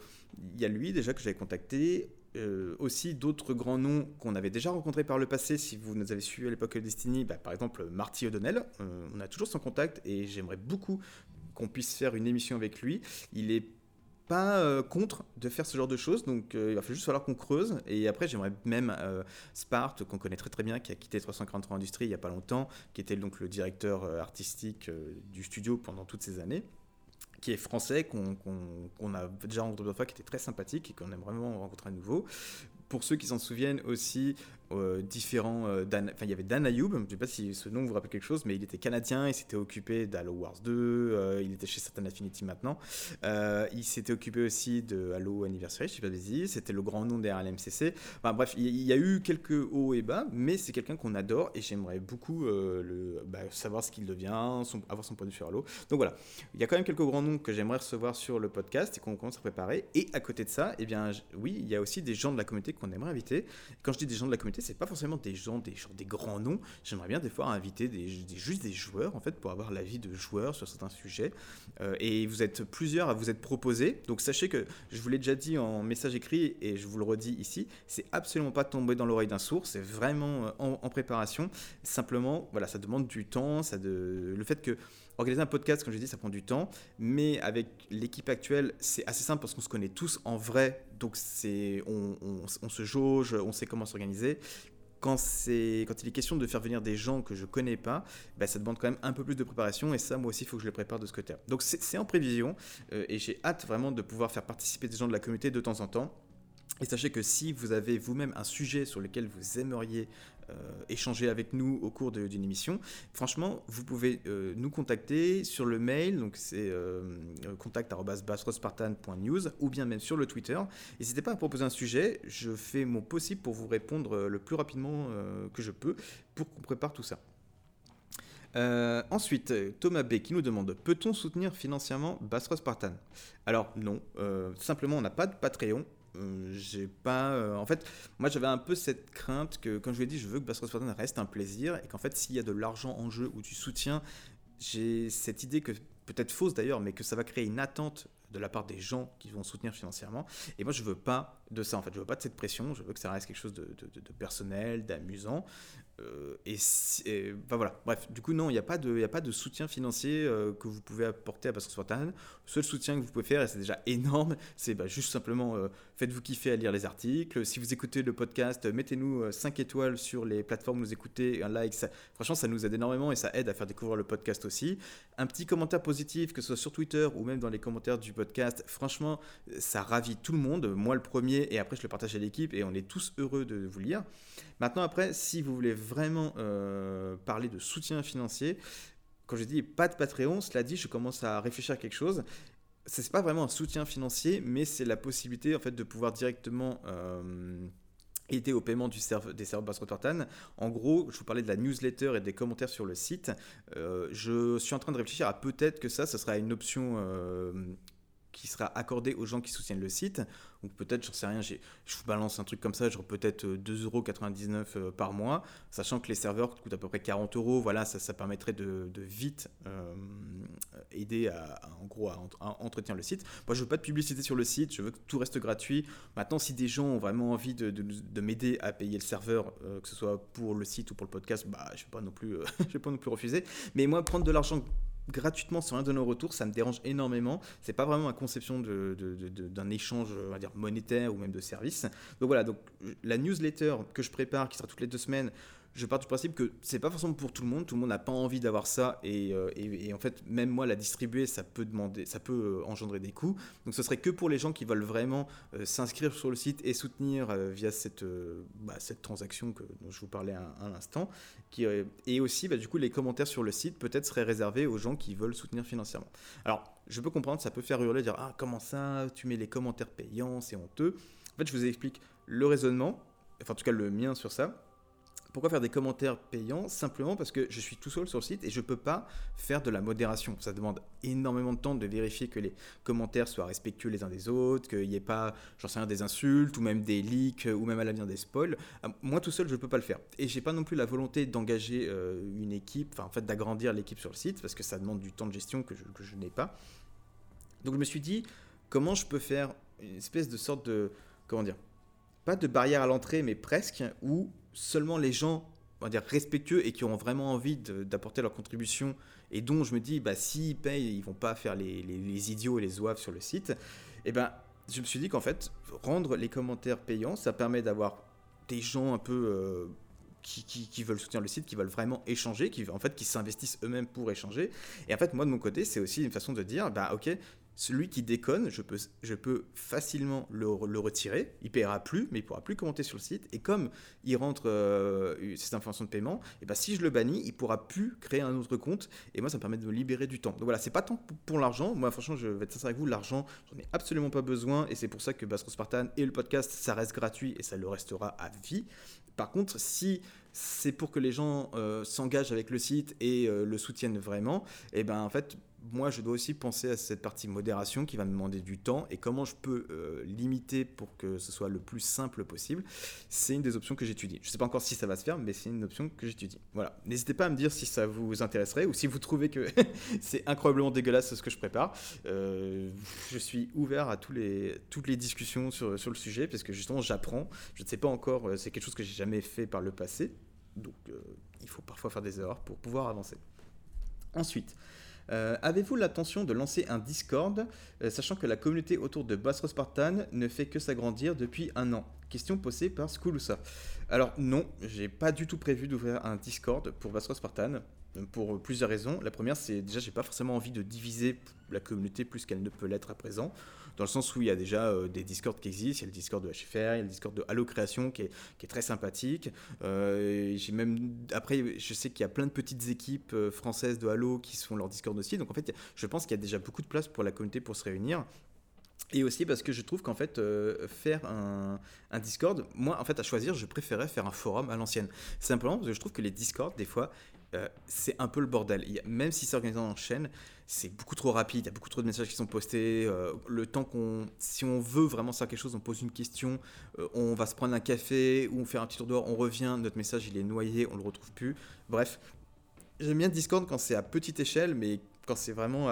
A: il y a lui déjà que j'avais contacté. Euh, aussi d'autres grands noms qu'on avait déjà rencontrés par le passé, si vous nous avez suivis à l'époque de Destiny, bah, par exemple Marty O'Donnell, euh, on a toujours son contact et j'aimerais beaucoup qu'on puisse faire une émission avec lui. Il est pas contre de faire ce genre de choses, donc il va juste falloir qu'on creuse. Et après, j'aimerais même Sparte, qu'on connaît très très bien, qui a quitté 343 Industries il y a pas longtemps, qui était donc le directeur artistique du studio pendant toutes ces années qui est français, qu'on a déjà rencontré deux fois, qui était très sympathique et qu'on aime vraiment rencontrer à nouveau. Pour ceux qui s'en souviennent aussi, euh, différents. Euh, enfin, il y avait Dan Ayoub, je ne sais pas si ce nom vous rappelle quelque chose, mais il était canadien, il s'était occupé d'Halo Wars 2, euh, il était chez Certain Affinity maintenant. il s'était occupé aussi de Halo Anniversary, je sais pas si c'était le grand nom derrière LMCC. Bref, il y, a eu quelques hauts et bas, mais c'est quelqu'un qu'on adore et j'aimerais beaucoup le, bah, savoir ce qu'il devient, avoir son point de vue sur Halo. Donc voilà, il y a quand même quelques grands noms que j'aimerais recevoir sur le podcast et qu'on commence à préparer. Et à côté de ça, eh bien, oui, il y a aussi des gens de la communauté qu'on aimerait inviter. Quand je dis des gens de la communauté, c'est pas forcément des gens, des, des grands noms. J'aimerais bien des fois inviter des, juste des joueurs, en fait, pour avoir l'avis de joueurs sur certains sujets. Euh, et vous êtes plusieurs à vous être proposés. Donc sachez que, je vous l'ai déjà dit en message écrit, et je vous le redis ici, c'est absolument pas tomber dans l'oreille d'un sourd, c'est vraiment euh, en, préparation. Simplement, voilà, ça demande du temps, ça de... le fait que Organiser un podcast, comme je dit, ça prend du temps, mais avec l'équipe actuelle, c'est assez simple parce qu'on se connaît tous en vrai, donc c'est, on, se jauge, on sait comment s'organiser. Quand, c'est, quand il est question de faire venir des gens que je connais pas, bah, ça demande quand même un peu plus de préparation et ça, moi aussi, il faut que je le prépare de ce côté-là. Donc c'est, en prévision euh, et j'ai hâte vraiment de pouvoir faire participer des gens de la communauté de temps en temps. Et sachez que si vous avez vous-même un sujet sur lequel vous aimeriez échanger avec nous au cours d'une émission, franchement, vous pouvez euh, nous contacter sur le mail, donc c'est euh, contact.bassrospartan.news ou bien même sur le Twitter. N'hésitez pas à proposer un sujet, je fais mon possible pour vous répondre le plus rapidement que je peux pour qu'on prépare tout ça. ensuite, Thomas B qui nous demande peut-on soutenir financièrement Bassros Spartan Alors non, simplement on n'a pas de Patreon, euh, j'ai pas. Euh, en fait, moi j'avais un peu cette crainte que, quand je lui ai dit, je veux que Bass Spartan reste un plaisir et qu'en fait, s'il y a de l'argent en jeu ou du soutien, j'ai cette idée que, peut-être fausse d'ailleurs, mais que ça va créer une attente de la part des gens qui vont soutenir financièrement. Et moi, je veux pas de ça, en fait. Je veux pas de cette pression. Je veux que ça reste quelque chose de personnel, d'amusant. Euh, et, voilà, bref, du coup, non, il n'y a, pas de, a pas de soutien financier euh, que vous pouvez apporter à Pastor Spartan. Le seul soutien que vous pouvez faire, et c'est déjà énorme, c'est bah, juste simplement euh, faites-vous kiffer à lire les articles. Si vous écoutez le podcast, mettez-nous 5 étoiles sur les plateformes où vous écoutez, un like. Franchement, ça nous aide énormément et ça aide à faire découvrir le podcast aussi. Un petit commentaire positif, que ce soit sur Twitter ou même dans les commentaires du podcast, franchement, ça ravit tout le monde. Moi, le premier, et après, je le partage à l'équipe et on est tous heureux de vous lire. Maintenant, après, si vous voulez vraiment euh, parler de soutien financier, quand je dis pas de Patreon, cela dit, je commence à réfléchir à quelque chose. Ce n'est pas vraiment un soutien financier, mais c'est la possibilité en fait de pouvoir directement euh, aider au paiement du des serveurs Bass En gros, je vous parlais de la newsletter et des commentaires sur le site. Euh, je suis en train de réfléchir à peut-être que ça, ce sera une option qui sera accordée aux gens qui soutiennent le site donc peut-être, j'en sais rien, je vous balance un truc comme ça, genre peut-être 2,99€ euh, euh, par mois, sachant que les serveurs coûtent à peu près 40 euros. Voilà, ça, permettrait de, vite euh, aider à, en gros, à, entretenir le site. Moi, je veux pas de publicité sur le site, je veux que tout reste gratuit. Maintenant, si des gens ont vraiment envie de, de, m'aider à payer le serveur, que ce soit pour le site ou pour le podcast, bah, je ne vais pas non plus, *laughs* vais pas non plus refuser. Mais moi, prendre de l'argent gratuitement sans rien donner au retour, ça me dérange énormément. C'est pas vraiment ma conception d'un échange, on va dire, monétaire ou même de service. Donc voilà, donc la newsletter que je prépare, qui sera toutes les deux semaines, je pars du principe que c'est pas forcément pour tout le monde. Tout le monde n'a pas envie d'avoir ça. Et, euh, en fait, même moi, la distribuer, ça peut, demander, ça peut euh, engendrer des coûts. Donc ce serait que pour les gens qui veulent vraiment euh, s'inscrire sur le site et soutenir via cette, bah, cette transaction que, dont je vous parlais à, à l'instant. et aussi, bah, du coup, les commentaires sur le site peut-être seraient réservés aux gens qui veulent soutenir financièrement. Alors, je peux comprendre, ça peut faire hurler, dire Ah, comment ça Tu mets les commentaires payants, c'est honteux. En fait, je vous explique le raisonnement, enfin, en tout cas, le mien sur ça pourquoi faire des commentaires payants Simplement parce que je suis tout seul sur le site et je ne peux pas faire de la modération. Ça demande énormément de temps de vérifier que les commentaires soient respectueux les uns des autres, qu'il n'y ait pas, j'en sais rien, des insultes ou même des leaks ou même à l'avenir des spoils. Euh, moi tout seul, je ne peux pas le faire. Et j'ai pas non plus la volonté d'engager euh, une équipe, enfin en fait d'agrandir l'équipe sur le site parce que ça demande du temps de gestion que je, que je n'ai pas. Donc je me suis dit, comment je peux faire une espèce de sorte de, comment dire, pas de barrière à l'entrée, mais presque, où seulement les gens on va dire respectueux et qui ont vraiment envie d'apporter leur contribution et dont je me dis bah s'ils payent ils vont pas faire les, les, idiots et les oeufs sur le site et eh ben je me suis dit qu'en fait rendre les commentaires payants ça permet d'avoir des gens un peu euh, qui, qui, veulent soutenir le site, qui veulent vraiment échanger, qui en fait qui s'investissent eux-mêmes pour échanger. Et en fait, moi de mon côté, c'est aussi une façon de dire, bah ok, celui qui déconne, je peux, facilement le, retirer. Il paiera plus, mais il pourra plus commenter sur le site. Et comme il rentre euh, cette information de paiement, et ben si je le bannis, il pourra plus créer un autre compte. Et moi, ça me permet de me libérer du temps. Donc voilà, c'est pas tant pour, l'argent. Moi, franchement, je vais être sincère avec vous, l'argent, j'en ai absolument pas besoin. Et c'est pour ça que Bastro Spartan et le podcast, ça reste gratuit et ça le restera à vie. Par contre, si c'est pour que les gens euh, s'engagent avec le site et euh, le soutiennent vraiment, et ben en fait, moi, je dois aussi penser à cette partie modération qui va me demander du temps et comment je peux euh, limiter pour que ce soit le plus simple possible. C'est une des options que j'étudie. Je ne sais pas encore si ça va se faire, mais c'est une option que j'étudie. Voilà. N'hésitez pas à me dire si ça vous intéresserait ou si vous trouvez que *laughs* c'est incroyablement dégueulasse ce que je prépare. Euh, je suis ouvert à tous les, toutes les discussions sur, sur le sujet parce que justement, j'apprends. Je ne sais pas encore, euh, c'est quelque chose que j'ai jamais fait par le passé. Donc, il faut parfois faire des erreurs pour pouvoir avancer. Ensuite, euh, avez-vous l'intention de lancer un Discord, euh, sachant que la communauté autour de Bastro Spartan ne fait que s'agrandir depuis un an? Question posée par Skoulousa. Alors non, j'ai pas du tout prévu d'ouvrir un Discord pour Bastro Spartan pour plusieurs raisons. La première, c'est déjà j'ai pas forcément envie de diviser la communauté plus qu'elle ne peut l'être à présent dans le sens où il y a déjà euh, des Discords qui existent. Il y a le Discord de HFR, il y a le Discord de Halo Création qui est, très sympathique. Euh, j'ai même, après, je sais qu'il y a plein de petites équipes euh, françaises de Halo qui font leur Discord aussi. Donc en fait, je pense qu'il y a déjà beaucoup de place pour la communauté pour se réunir. Et aussi parce que je trouve qu'en fait, faire un, Discord, moi, en fait, à choisir, je préférais faire un forum à l'ancienne. Simplement parce que je trouve que les Discords, des fois, c'est un peu le bordel. Même si c'est organisé en chaîne, c'est beaucoup trop rapide, il y a beaucoup trop de messages qui sont postés. Euh, le temps qu'on, si on veut vraiment faire quelque chose, on pose une question, euh, on va se prendre un café ou on fait un petit tour dehors, on revient, notre message il est noyé, on le retrouve plus. Bref, j'aime bien Discord quand c'est à petite échelle, mais quand c'est vraiment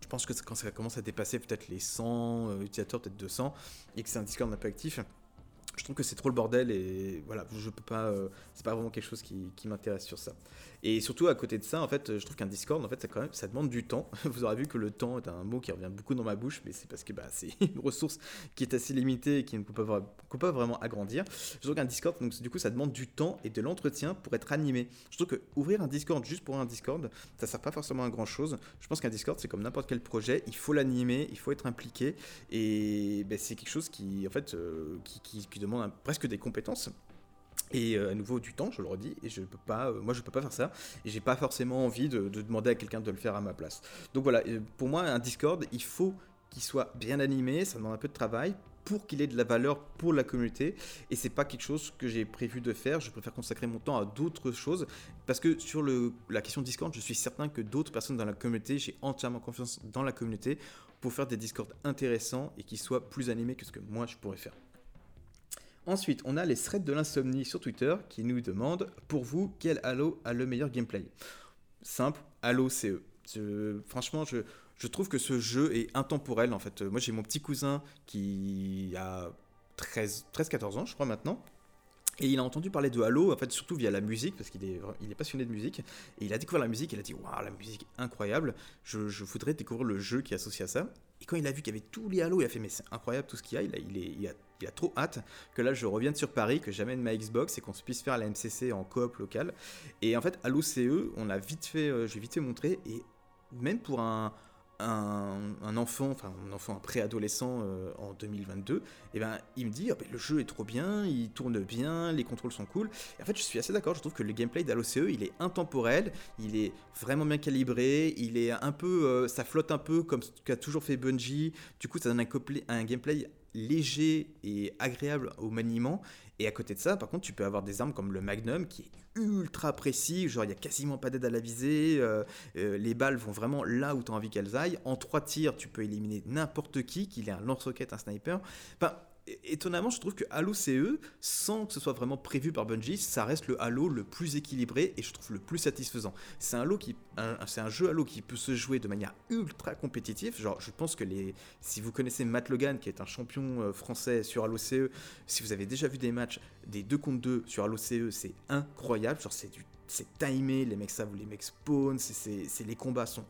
A: je pense que quand ça commence à dépasser peut-être les 100 euh, utilisateurs, peut-être 200, et que c'est un Discord un peu actif, je trouve que c'est trop le bordel et voilà, je peux pas, c'est pas vraiment quelque chose qui m'intéresse sur ça. Et surtout à côté de ça, en fait, je trouve qu'un Discord, en fait, ça, quand même, ça demande du temps. *laughs* Vous aurez vu que le temps est un mot qui revient beaucoup dans ma bouche, mais c'est parce que bah, c'est une ressource qui est assez limitée et qui ne peut pas, vraiment agrandir. Je trouve qu'un Discord, donc, du coup, ça demande du temps et de l'entretien pour être animé. Je trouve que ouvrir un Discord juste pour un Discord, ça sert pas forcément à grand chose. Je pense qu'un Discord, c'est comme n'importe quel projet, il faut l'animer, il faut être impliqué, et ben, c'est quelque chose qui, en fait, euh, qui, demande presque des compétences et euh, à nouveau du temps, je le redis, et je peux pas, euh, moi je peux pas faire ça, et j'ai pas forcément envie de, demander à quelqu'un de le faire à ma place. Donc voilà, pour moi un Discord, il faut qu'il soit bien animé, ça demande un peu de travail pour qu'il ait de la valeur pour la communauté, et c'est pas quelque chose que j'ai prévu de faire. Je préfère consacrer mon temps à d'autres choses, parce que sur la question Discord, je suis certain que d'autres personnes dans la communauté, j'ai entièrement confiance dans la communauté pour faire des Discords intéressants et qui soient plus animés que ce que moi je pourrais faire. Ensuite, on a les threads de l'insomnie sur Twitter qui nous demandent Pour vous, quel Halo a le meilleur gameplay? Simple, Halo CE. franchement, je, trouve que ce jeu est intemporel en fait. Moi, j'ai mon petit cousin qui a 13-14 ans, je crois maintenant. Et il a entendu parler de Halo, en surtout via la musique, parce qu'il est, il est passionné de musique. Et il a découvert la musique, il a dit Waouh, la musique incroyable, je, je voudrais découvrir le jeu qui est associé à ça. Et quand il a vu qu'il y avait tous les Halo, il a fait mais c'est incroyable tout ce qu'il y a, il, a, trop hâte que là je revienne sur Paris, que j'amène ma Xbox et qu'on puisse faire la MCC en coop local. Et en fait, Halo CE, on l'a vite fait, euh, j'ai vite fait montrer, et même pour un, un, enfant, enfin un enfant, un préadolescent euh, en 2022, et eh ben il me dit oh, le jeu est trop bien, il tourne bien, les contrôles sont cool. Et en fait, je suis assez d'accord. Je trouve que le gameplay d'AloCE il est intemporel, il est vraiment bien calibré, il est un peu, euh, ça flotte un peu comme ce qu'a toujours fait Bungie. Du coup, ça donne un, un gameplay léger et agréable au maniement. Et à côté de ça, par contre, tu peux avoir des armes comme le Magnum qui est ultra précis, genre il n'y a quasiment pas d'aide à la visée, euh, euh, les balles vont vraiment là où tu as envie qu'elles aillent. En trois tirs, tu peux éliminer n'importe qui, qu'il ait un lance-roquette, un sniper. Enfin, étonnamment, je trouve que Halo CE, sans que ce soit vraiment prévu par Bungie, ça reste le Halo le plus équilibré et je trouve le plus satisfaisant. C'est un, jeu Halo qui peut se jouer de manière ultra compétitive. Genre, je pense que les, si vous connaissez Matt Logan, qui est un champion euh, français sur Halo CE, si vous avez déjà vu des matchs des 2 contre 2 sur Halo CE, c'est incroyable. Genre, c'est du c'est timé, les mecs savent où les mecs spawn, c'est, les combats sont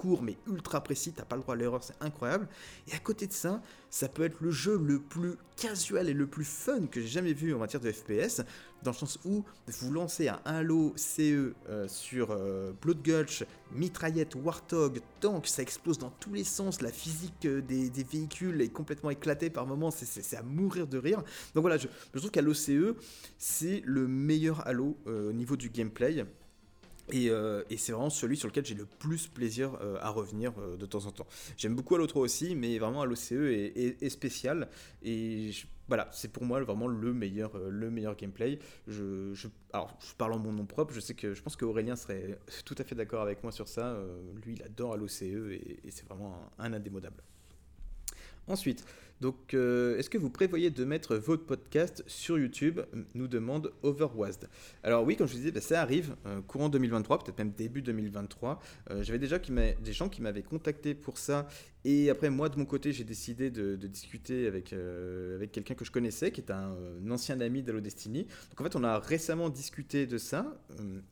A: court mais ultra précis, t'as pas le droit à l'erreur, c'est incroyable. Et à côté de ça, ça peut être le jeu le plus casual et le plus fun que j'ai jamais vu en matière de FPS, dans le sens où vous lancez un Halo CE euh, sur euh, Blood Gulch, mitraillette, Warthog, tank, ça explose dans tous les sens, la physique euh, des, véhicules est complètement éclatée par moments, c'est à mourir de rire. Donc voilà, je, je trouve qu'Halo CE, c'est le meilleur Halo au niveau du gameplay. Euh, et, c'est vraiment celui sur lequel j'ai le plus plaisir euh, à revenir euh, de temps en temps. J'aime beaucoup Halo 3 aussi, mais vraiment Halo CE est, spécial. Et voilà, c'est pour moi vraiment le meilleur, le meilleur gameplay. Alors, je parle en mon nom propre, je sais que je pense qu'Aurélien serait tout à fait d'accord avec moi sur ça. lui, il adore Halo CE et, c'est vraiment un indémodable. Ensuite, donc, euh, est-ce que vous prévoyez de mettre votre podcast sur YouTube nous demande Overwasd. Alors oui, comme je vous disais, bah, ça arrive euh, courant 2023, peut-être même début 2023. Euh, j'avais déjà des gens qui m'avaient contacté pour ça. Et après, moi, de mon côté, j'ai décidé de, discuter avec, quelqu'un que je connaissais, qui est un, ancien ami d'Allo Destiny. Donc en fait, on a récemment discuté de ça.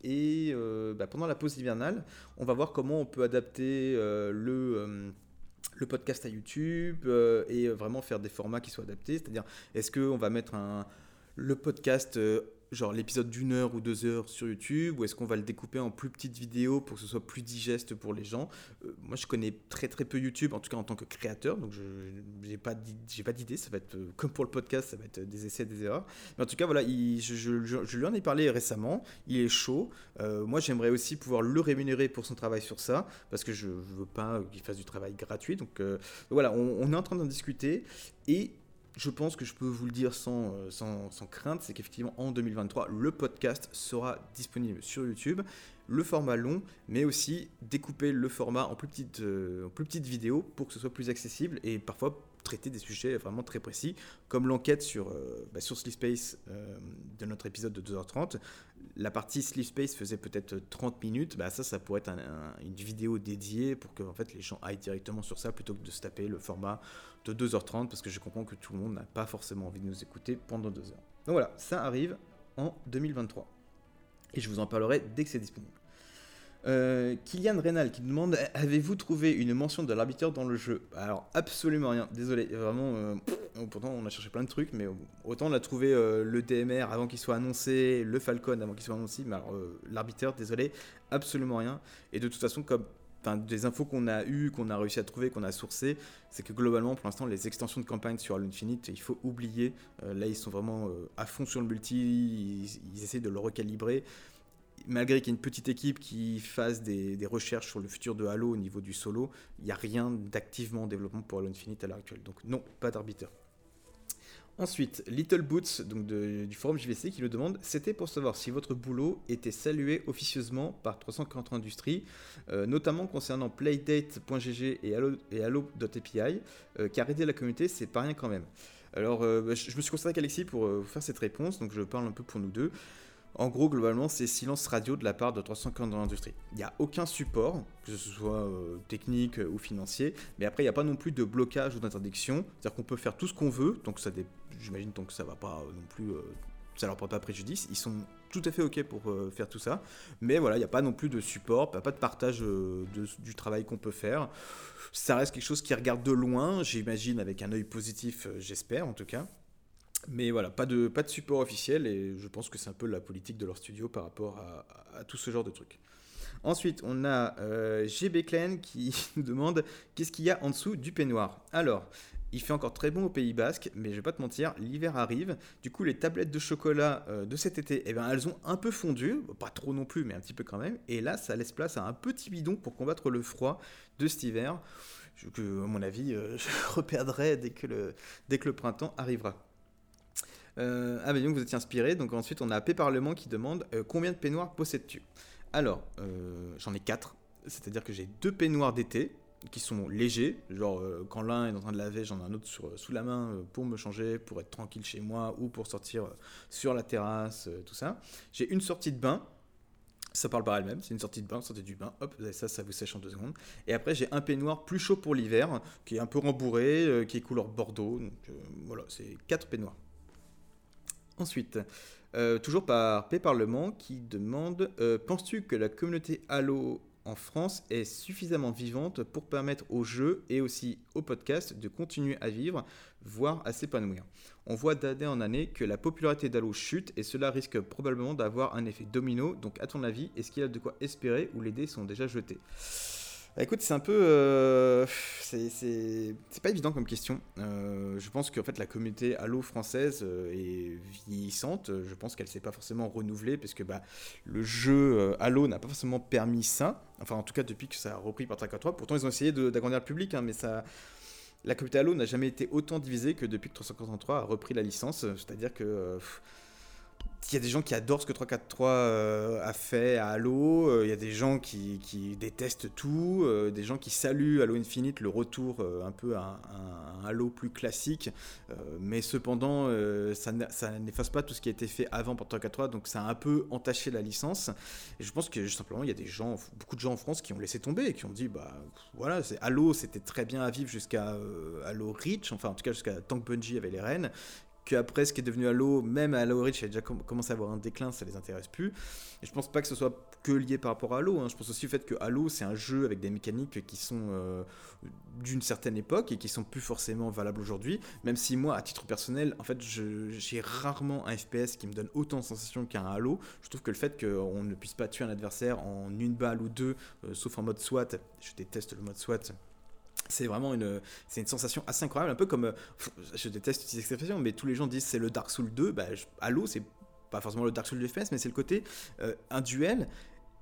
A: et bah, pendant la pause hivernale, on va voir comment on peut adapter le le podcast à YouTube euh, et vraiment faire des formats qui soient adaptés. C'est-à-dire, est-ce qu'on va mettre le podcast euh, genre l'épisode d'une heure ou deux heures sur YouTube ou est-ce qu'on va le découper en plus petites vidéos pour que ce soit plus digeste pour les gens? Euh, Moi, je connais très très peu YouTube, en tout cas en tant que créateur, donc je n'ai pas d'idée. Ça va être euh, comme pour le podcast, ça va être des essais, des erreurs. Mais en tout cas, voilà, je, lui en ai parlé récemment. Il est chaud. Euh, moi, j'aimerais aussi pouvoir le rémunérer pour son travail sur ça parce que je ne veux pas qu'il fasse du travail gratuit. Donc, voilà, on, on est en train d'en discuter et je pense que je peux vous le dire sans, euh, sans, crainte, c'est qu'effectivement en 2023, le podcast sera disponible sur YouTube, le format long, mais aussi découper le format en plus petites, euh, en plus petites vidéos pour que ce soit plus accessible et parfois traiter des sujets vraiment très précis, comme l'enquête sur, euh, bah, sur Sleep Space de notre épisode de 2h30. La partie Sleep Space faisait peut-être 30 minutes, bah, ça, ça pourrait être une vidéo dédiée pour que en fait, les gens aillent directement sur ça plutôt que de se taper le format de 2h30 parce que je comprends que tout le monde n'a pas forcément envie de nous écouter pendant 2 heures. Donc voilà, ça arrive en 2023. Et je vous en parlerai dès que c'est disponible. Euh, Kylian Reynal qui demande Avez-vous trouvé une mention de l'arbitre dans le jeu? Alors, absolument rien. Désolé, vraiment. Euh, pourtant, on a cherché plein de trucs, mais autant on a trouvé euh, le DMR avant qu'il soit annoncé, le Falcon avant qu'il soit annoncé, mais alors l'arbitre, désolé, absolument rien. Et de toute façon, comme des infos qu'on a eues, qu'on a réussi à trouver, qu'on a sourcées, c'est que globalement, pour l'instant, les extensions de campagne sur Halo Infinite, il faut oublier. Là, ils sont vraiment à fond sur le multi, ils, essaient de le recalibrer. Malgré qu'il y ait une petite équipe qui fasse des, recherches sur le futur de Halo au niveau du solo, il n'y a rien d'activement en développement pour Halo Infinite à l'heure actuelle. Donc non, pas d'arbitre. Ensuite, Little Boots, donc du forum JVC, qui nous demande c'était pour savoir si votre boulot était salué officieusement par 340 Industries, euh, notamment concernant Playdate.gg et Halo.api, euh, car aider la communauté, c'est pas rien quand même. Alors, euh, je me suis concentré avec Alexis pour vous faire cette réponse, donc je parle un peu pour nous deux. En gros, globalement, c'est silence radio de la part de 340 dans l'industrie. Il n'y a aucun support, que ce soit euh, technique ou financier, mais après, il n'y a pas non plus de blocage ou d'interdiction. C'est-à-dire qu'on peut faire tout ce qu'on veut, donc ça j'imagine donc ça va pas euh, non plus, euh, ça leur porte pas préjudice. Ils sont tout à fait ok pour faire tout ça. Mais voilà, il n'y a pas non plus de support, pas de partage du travail qu'on peut faire. Ça reste quelque chose qui regarde de loin, j'imagine, avec un œil positif, j'espère en tout cas. Mais voilà, pas de, support officiel et je pense que c'est un peu la politique de leur studio par rapport à, tout ce genre de trucs. Ensuite, on a euh, GB Clan qui *laughs* nous demande qu'est-ce qu'il y a en dessous du peignoir. Alors, il fait encore très bon au Pays Basque, mais je vais pas te mentir, l'hiver arrive. Du coup, les tablettes de chocolat euh, de cet été, eh ben, elles ont un peu fondu, pas trop non plus, mais un petit peu quand même. Et là, ça laisse place à un petit bidon pour combattre le froid de cet hiver. Que, à mon avis, euh, *laughs* je reperdrai dès que le printemps arrivera. Euh, ah, ben donc vous étiez inspiré. Donc ensuite, on a P Parlement qui demande euh, combien de peignoirs possèdes-tu? Alors, euh, j'en ai 4. C'est-à-dire que j'ai deux peignoirs d'été qui sont légers. Genre, quand l'un est en train de laver, j'en ai un autre sous la main pour me changer, pour être tranquille chez moi ou pour sortir sur la terrasse, tout ça. J'ai une sortie de bain. Ça parle par elle-même, c'est une sortie de bain, sortie du bain, hop, ça, ça vous sèche en deux secondes. Et après, j'ai un peignoir plus chaud pour l'hiver, qui est un peu rembourré, qui est couleur bordeaux. Donc voilà, c'est quatre peignoirs. Ensuite, euh, toujours par P Parlement qui demande euh, Penses-tu que la communauté Halo en France est suffisamment vivante pour permettre aux jeux et aussi aux podcasts de continuer à vivre, voire à s'épanouir? On voit d'année en année que la popularité d'Halo chute et cela risque probablement d'avoir un effet domino. Donc, à ton avis, est-ce qu'il y a de quoi espérer ou les dés sont déjà jetés? Bah, écoute, c'est un peu. Euh, c'est pas évident comme question. Euh, je pense qu'en fait, la communauté Halo française euh, est vieillissante. Je pense qu'elle s'est pas forcément renouvelée parce que bah, le jeu Halo n'a pas forcément permis ça. Enfin, en tout cas, depuis que ça a repris par Track 3. Pourtant, ils ont essayé d'agrandir le public, hein, mais ça. La communauté Halo n'a jamais été autant divisée que depuis que 343 a repris la licence. C'est-à-dire que il y a des gens qui adorent ce que 343 euh, a fait à Halo, euh, il y a des gens qui, détestent tout, euh, des gens qui saluent Halo Infinite, le retour un peu à un, Halo plus classique, mais cependant ça, n'efface pas tout ce qui a été fait avant pour 343, donc ça a un peu entaché la licence. Et je pense que simplement il y a des gens, beaucoup de gens en France qui ont laissé tomber et qui ont dit bah voilà, Halo c'était très bien à vivre jusqu'à Halo Reach, enfin en tout cas jusqu'à tant que Bungie avait les rênes, qu'après ce qui est devenu Halo, même Halo Reach, a déjà commencé à avoir un déclin, ça les intéresse plus. Et je pense pas que ce soit que lié par rapport à Halo. Hein. Je pense aussi au fait que Halo, c'est un jeu avec des mécaniques qui sont euh, d'une certaine époque et qui sont plus forcément valables aujourd'hui. Même si moi, à titre personnel, en fait, j'ai rarement un FPS qui me donne autant de sensations qu'un Halo. Je trouve que le fait qu'on ne puisse pas tuer un adversaire en une balle ou deux, euh, sauf en mode SWAT, je déteste le mode SWAT c'est vraiment une, c'est une sensation assez incroyable, un peu comme, euh, je déteste cette expression, mais tous les gens disent c'est le Dark Souls 2, bah, Halo c'est pas forcément le Dark Souls du FPS, mais c'est le côté euh, un duel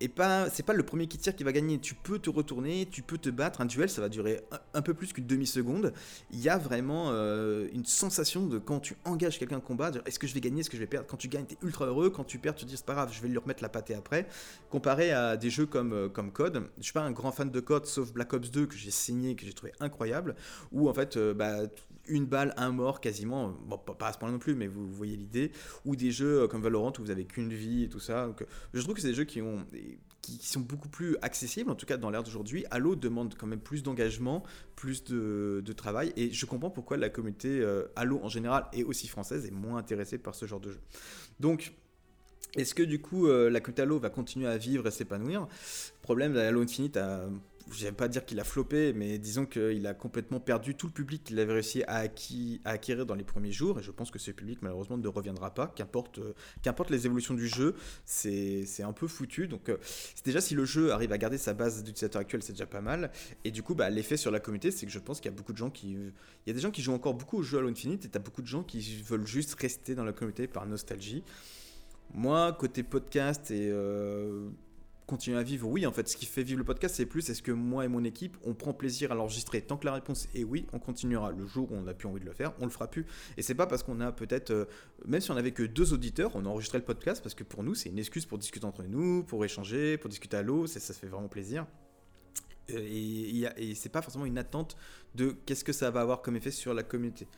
A: et pas c'est pas le premier qui tire qui va gagner. Tu peux te retourner, tu peux te battre. Un duel, ça va durer un, peu plus qu'une demi seconde. Il y a vraiment euh, une sensation de quand tu engages quelqu'un au combat, est-ce que je vais gagner, est-ce que je vais perdre? Quand tu gagnes, t'es ultra heureux. Quand tu perds, tu te dis c'est pas grave, je vais lui remettre la pâtée après. Comparé à des jeux comme euh, comme Code, je suis pas un grand fan de Code, sauf Black Ops 2 que j'ai signé, que j'ai trouvé incroyable, où en fait euh, bah, une balle, un mort quasiment, bon, pas à ce point non plus, mais vous, voyez l'idée, ou des jeux euh, comme Valorant où vous avez qu'une vie et tout ça. Euh, je trouve que c'est des jeux qui, ont, qui, sont beaucoup plus accessibles, en tout cas dans l'ère d'aujourd'hui. Halo demande quand même plus d'engagement, plus de, travail, et je comprends pourquoi la communauté euh, Halo en général, et aussi française, est moins intéressée par ce genre de jeu. Donc, est-ce que du coup la communauté Halo va continuer à vivre et s'épanouir? Le problème Halo Infinite a j'aime pas dire qu'il a floppé, mais disons qu'il a complètement perdu tout le public qu'il avait réussi à, acquérir dans les premiers jours, et je pense que ce public malheureusement ne reviendra pas, qu'importe euh, qu'importe les évolutions du jeu, c'est un peu foutu. Donc euh, déjà si le jeu arrive à garder sa base d'utilisateurs actuels, c'est déjà pas mal, et du coup bah, l'effet sur la communauté, c'est que je pense qu'il y a beaucoup de gens qui... Il y a des gens qui jouent encore beaucoup au jeu Halo Infinite, et tu as beaucoup de gens qui veulent juste rester dans la communauté par nostalgie. Moi, côté podcast et euh, continuer à vivre Oui, en fait, ce qui fait vivre le podcast, c'est plus est-ce que moi et mon équipe, on prend plaisir à l'enregistrer Tant que la réponse est oui, on continuera. Le jour où on n'a plus envie de le faire, on le fera plus. Et c'est pas parce qu'on a peut-être, euh, même si on avait que deux auditeurs, on a enregistré le podcast parce que pour nous, c'est une excuse pour discuter entre nous, pour échanger, pour discuter à l'eau, ça, ça fait vraiment plaisir. Euh, et, et c'est pas forcément une attente de qu'est-ce que ça va avoir comme effet sur la communauté.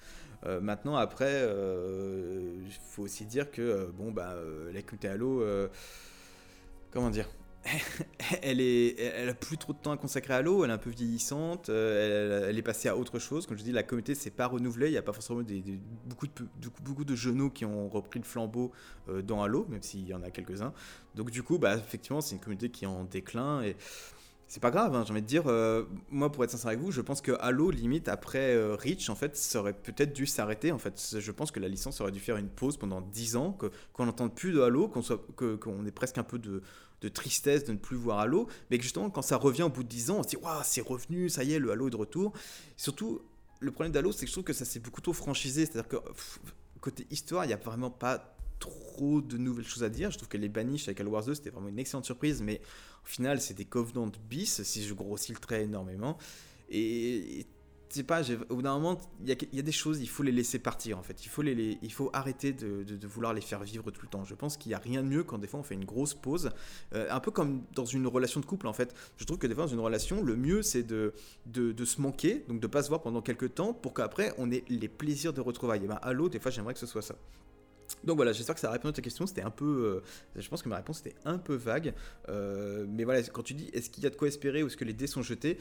A: Euh, maintenant, après, il faut aussi dire que bon, bah, la communauté Halo, comment dire *laughs* elle, est, elle a plus trop de temps à consacrer à l'eau, elle est un peu vieillissante, euh, elle, est passée à autre chose. Comme je dis, la communauté s'est pas renouvelée, il n'y a pas forcément beaucoup, de, de genoux qui ont repris le flambeau euh, dans Halo, même s'il y en a quelques-uns. Donc du coup, bah, effectivement, c'est une communauté qui est en déclin et c'est pas grave, hein, j'ai envie de dire. Euh, moi, pour être sincère avec vous, je pense que Halo, limite, après Reach, en fait, ça aurait peut-être dû s'arrêter. En fait, je pense que la licence aurait dû faire une pause pendant 10 ans, qu'on n'entende plus de Halo, qu'on qu'on ait presque un peu de, de tristesse de ne plus voir Halo, mais que justement, quand ça revient au bout de 10 ans, on se dit, waouh, c'est revenu, ça y est, le Halo est de retour. surtout, le problème d'Halo, c'est que je trouve que ça s'est beaucoup trop franchisé, c'est-à-dire que côté histoire, il n'y a vraiment pas trop de nouvelles choses à dire. Je trouve que les Banish avec Halo Wars 2, c'était vraiment une excellente surprise, mais au final, c'est des Covenant bis, si je grossis le trait énormément. Et, sais pas, au bout d'un moment, il y, a des choses, il faut les laisser partir en fait. Il faut, les, il faut arrêter de, vouloir les faire vivre tout le temps. Je pense qu'il n'y a rien de mieux quand des fois on fait une grosse pause. Euh, un peu comme dans une relation de couple en fait. Je trouve que des fois dans une relation, le mieux c'est de, de, se manquer, donc de pas se voir pendant quelques temps pour qu'après on ait les plaisirs de retrouvailles. Et ben, allô, des fois j'aimerais que ce soit ça. Donc voilà, j'espère que ça a répondu à ta question. C'était un peu. Euh, je pense que ma réponse était un peu vague. Euh, mais voilà, quand tu dis est-ce qu'il y a de quoi espérer ou est-ce que les dés sont jetés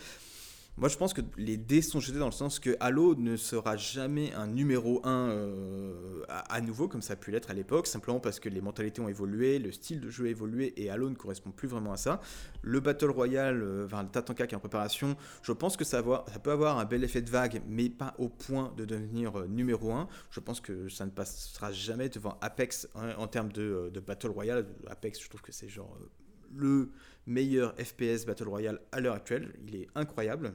A: moi, je pense que les dés sont jetés dans le sens que Halo ne sera jamais un numéro 1 euh, à, nouveau, comme ça a pu l'être à l'époque, simplement parce que les mentalités ont évolué, le style de jeu a évolué et Halo ne correspond plus vraiment à ça. Le Battle Royale, euh, enfin le Tatanka qui est en préparation, je pense que ça, peut avoir un bel effet de vague, mais pas au point de devenir euh, numéro 1. Je pense que ça ne passera jamais devant Apex hein, en termes de, Battle Royale. Apex, je trouve que c'est genre le meilleur FPS Battle Royale à l'heure actuelle. Il est incroyable.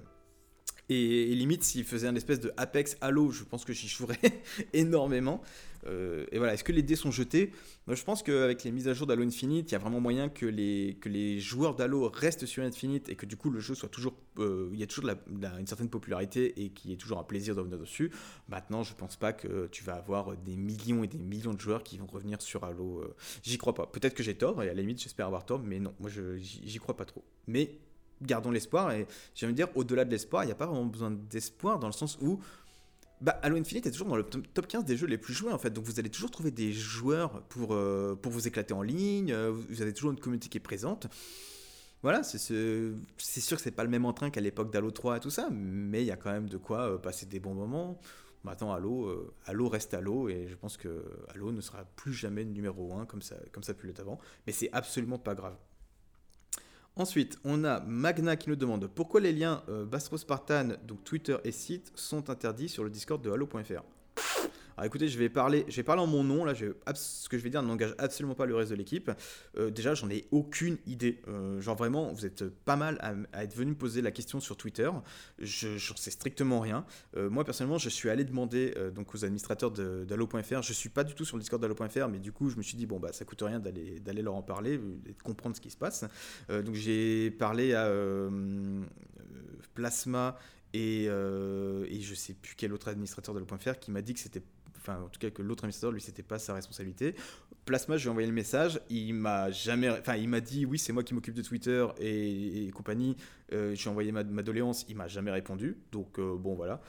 A: Et, limite, s'il faisait un espèce de Apex Halo, je pense que j'y jouerais *laughs* énormément. Euh, et voilà, est-ce que les dés sont jetés? Moi, Je pense qu'avec les mises à jour d'Halo Infinite, il y a vraiment moyen que les, que les joueurs d'Halo restent sur Infinite et que du coup le jeu soit toujours. Euh, il y a toujours une certaine popularité et qu'il y ait toujours un plaisir de revenir dessus. Maintenant, je pense pas que tu vas avoir des millions et des millions de joueurs qui vont revenir sur Halo. Euh, j'y crois pas. Peut-être que j'ai tort et à la limite, j'espère avoir tort, mais non, moi j'y crois pas trop. Mais gardons l'espoir. Et j'ai envie de dire, au-delà de l'espoir, il n'y a pas vraiment besoin d'espoir dans le sens où bah, Halo Infinite est toujours dans le top 15 des jeux les plus joués en fait. Donc vous allez toujours trouver des joueurs pour, euh, pour vous éclater en ligne. Euh, vous avez toujours une communauté qui est présente. Voilà, c'est sûr que c'est pas le même entrain qu'à l'époque d'Halo 3 et tout ça, mais il y a quand même de quoi euh, passer des bons moments. Maintenant, Halo, Halo reste Halo et je pense que Halo ne sera plus jamais numéro 1 comme ça, comme ça a pu l'être avant. Mais c'est absolument pas grave. Ensuite, on a Magna qui nous demande pourquoi les liens euh, Bastro Spartan, donc Twitter et site, sont interdits sur le Discord de Halo.fr. Écoutez, je vais parler, je vais parler en mon nom, là, ce que je vais dire n'engage absolument pas le reste de l'équipe. Euh, déjà, j'en ai aucune idée. Euh, genre vraiment, vous êtes pas mal à, être venu me poser la question sur Twitter. Je n'en sais strictement rien. Euh, moi, personnellement, je suis allé demander donc aux administrateurs d'Allo.fr. Je suis pas du tout sur le Discord d'Allo.fr, mais du coup, je me suis dit, bon, bah, ça coûte rien d'aller leur en parler et de comprendre ce qui se passe. donc j'ai parlé à Plasma et, et, je sais plus quel autre administrateur de qui m'a dit que c'était enfin en tout cas que l'autre investisseur lui c'était pas sa responsabilité. Plasma, je lui ai envoyé le message, il m'a jamais, enfin il m'a dit oui c'est moi qui m'occupe de Twitter et, compagnie. Euh, j'ai envoyé ma, ma doléance, il m'a jamais répondu, donc euh, bon voilà.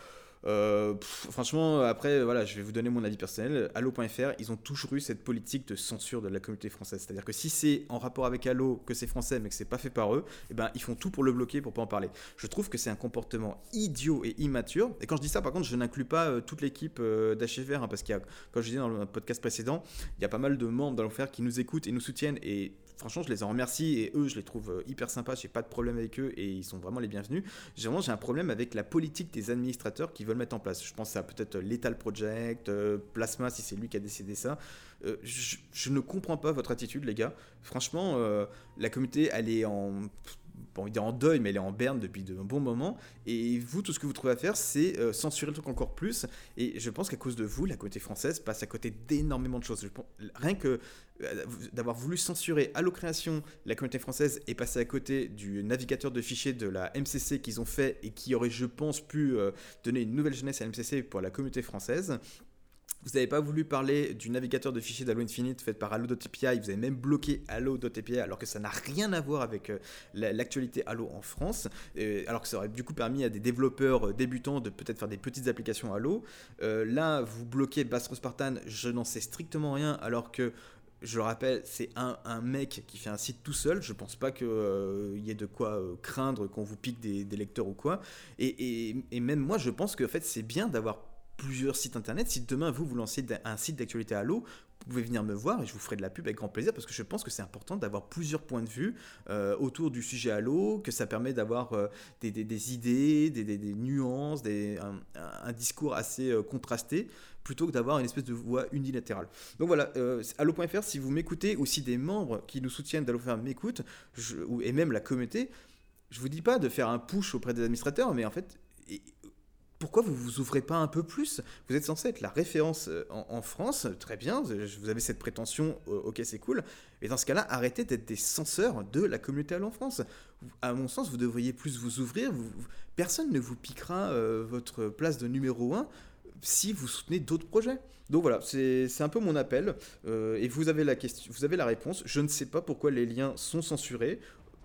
A: Euh, franchement, après, voilà, je vais vous donner mon avis personnel. Allo.fr, ils ont toujours eu cette politique de censure de la communauté française. C'est-à-dire que si c'est en rapport avec Allo, que c'est français, mais que c'est pas fait par eux, eh ben, ils font tout pour le bloquer, pour pas en parler. Je trouve que c'est un comportement idiot et immature. Et quand je dis ça, par contre, je n'inclus pas euh, toute l'équipe euh, d'HFR, hein, parce qu'il y a, comme je disais dans le podcast précédent, il y a pas mal de membres d'Allo.fr qui nous écoutent et nous soutiennent. Et franchement, je les en remercie et eux, je les trouve euh, hyper sympas. J'ai pas de problème avec eux et ils sont vraiment les bienvenus. J'ai j'ai un problème avec la politique des administrateurs qui veulent mettre en place. Je pense à peut-être Lethal Project, euh, Plasma si c'est lui qui a décidé ça. Euh, je, ne comprends pas votre attitude, les gars. Franchement, la communauté, elle est en bon, il est en deuil, mais elle est en berne depuis de, un bon moment. Et vous, tout ce que vous trouvez à faire, c'est euh, censurer le truc encore plus. Et je pense qu'à cause de vous, la communauté française passe à côté d'énormément de choses. rien que euh, d'avoir voulu censurer Allo Création, la communauté française est passée à côté du navigateur de fichiers de la MCC qu'ils ont fait et qui aurait, je pense, pu euh, donner une nouvelle jeunesse à la MCC pour la communauté française. Vous n'avez pas voulu parler du navigateur de fichiers d'Halo Infinite fait par Halo.api, vous avez même bloqué Halo.api alors que ça n'a rien à voir avec euh, l'actualité Halo en France, alors que ça aurait du coup permis à des développeurs euh, débutants de peut-être faire des petites applications Halo. Euh, là, vous bloquez Bastro Spartan, je n'en sais strictement rien alors que je le rappelle, c'est un, mec qui fait un site tout seul. Je pense pas qu'il y ait de quoi craindre qu'on vous pique des, lecteurs ou quoi. Et, et, même moi, je pense que en fait, c'est bien d'avoir plusieurs sites internet. Si demain vous vous lancez un site d'actualité à l'eau, vous pouvez venir me voir et je vous ferai de la pub avec grand plaisir parce que je pense que c'est important d'avoir plusieurs points de vue euh, autour du sujet à l'eau, que ça permet d'avoir euh, des, idées, des, nuances, un, discours assez euh, contrasté plutôt que d'avoir une espèce de voix unilatérale. Donc voilà, allo.fr, si vous m'écoutez ou si des membres qui nous soutiennent d'allo.fr m'écoutent, et même la communauté, je vous dis pas de faire un push auprès des administrateurs, mais en fait, pourquoi vous vous ouvrez pas un peu plus? Vous êtes censé être la référence euh, en, France, très bien, vous avez cette prétention, euh, ok c'est cool, mais dans ce cas-là, arrêtez d'être des censeurs de la communauté à en France. À mon sens, vous devriez plus vous ouvrir, personne ne vous piquera euh, votre place de numéro 1 si vous soutenez d'autres projets. Donc voilà, c'est un peu mon appel. et vous avez, la question, vous avez la réponse. Je ne sais pas pourquoi les liens sont censurés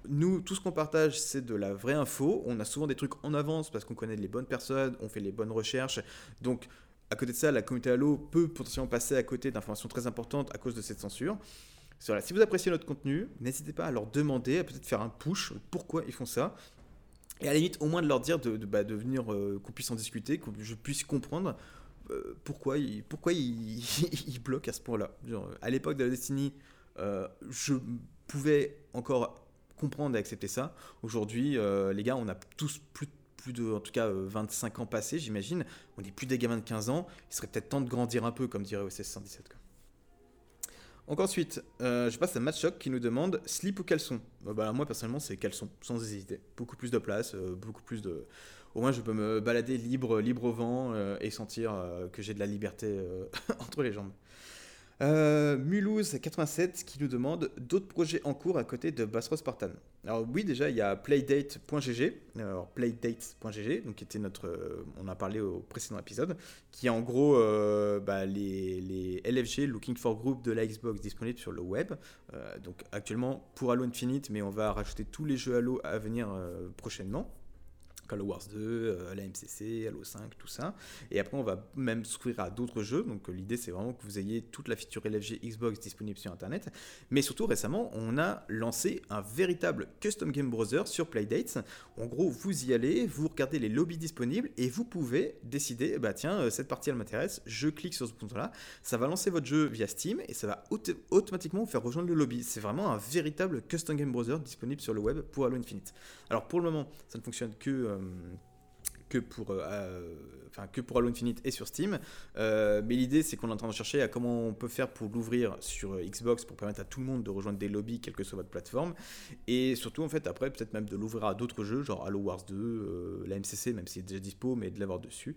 A: nous, tout ce qu'on partage, c'est de la vraie info. On a souvent des trucs en avance parce qu'on connaît les bonnes personnes, on fait les bonnes recherches. Donc, à côté de ça, la communauté Halo peut potentiellement passer à côté d'informations très importantes à cause de cette censure. Voilà, si vous appréciez notre contenu, n'hésitez pas à leur demander, à peut-être faire un push, pourquoi ils font ça. Et à la limite, au moins de leur dire de, bah, venir, euh, qu'on puisse en discuter, que je puisse comprendre euh, pourquoi, ils, *laughs* bloquent à ce point-là. À l'époque de la Destiny, euh, je pouvais encore comprendre et accepter ça. Aujourd'hui, euh, les gars, on a tous plus, plus de, en tout cas, 25 euh, ans passés, j'imagine. On n'est plus des gamins de 15 ans. Il serait peut-être temps de grandir un peu, comme dirait OSS 117. Donc ensuite, euh, je passe à Matchok qui nous demande slip ou caleçon? Bah, moi personnellement c'est caleçon, sans hésiter. Beaucoup plus de place, beaucoup plus de... Au moins je peux me balader libre, libre au vent et sentir que j'ai de la liberté *laughs* entre les jambes. Euh, Mulhouse87 qui nous demande d'autres projets en cours à côté de Bassros Spartan. Alors oui, déjà il y a playdate.gg, alors playdate.gg, donc qui était notre, euh, on a parlé au précédent épisode, qui est en gros euh, bah, les, LFG, Looking for Group de la Xbox disponibles sur le web. donc actuellement pour Halo Infinite, mais on va rajouter tous les jeux Halo à venir prochainement. Call Wars 2, euh, la MCC, Halo 5, tout ça. Et après, on va même s'ouvrir à d'autres jeux. Donc, euh, l'idée, c'est vraiment que vous ayez toute la feature LFG Xbox disponible sur Internet. Mais surtout, récemment, on a lancé un véritable custom game browser sur Playdates. En gros, vous y allez, vous regardez les lobbies disponibles et vous pouvez décider, bah tiens, euh, cette partie, elle m'intéresse, je clique sur ce bouton-là. Ça va lancer votre jeu via Steam et ça va automatiquement vous faire rejoindre le lobby. C'est vraiment un véritable custom game browser disponible sur le web pour Halo Infinite. Alors, pour le moment, ça ne fonctionne que euh, que pour, euh, euh, enfin, que pour Halo Infinite et sur Steam. mais l'idée, c'est qu'on est en train de chercher à comment on peut faire pour l'ouvrir sur Xbox pour permettre à tout le monde de rejoindre des lobbies, quelle que soit votre plateforme. Et surtout, en fait, après, peut-être même de l'ouvrir à d'autres jeux, genre Halo Wars 2, la MCC, même si c'est déjà dispo, mais de l'avoir dessus.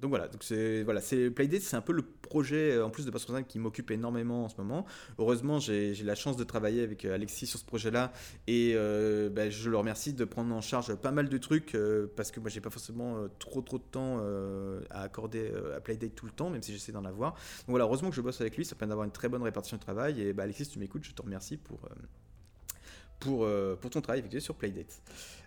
A: donc voilà, donc c'est voilà, c'est Playdate, c'est un peu le projet en plus de Password qui m'occupe énormément en ce moment. Heureusement, j'ai la chance de travailler avec Alexis sur ce projet-là et ben, je le remercie de prendre en charge pas mal de trucs parce que moi j'ai pas forcément euh, trop trop de temps euh, à accorder euh, à Playdate tout le temps, même si j'essaie d'en avoir. Donc voilà, heureusement que je bosse avec lui, ça permet d'avoir une très bonne répartition de travail. Et bah, Alexis, tu m'écoutes, je te remercie pour pour, pour, ton travail effectué sur Playdate.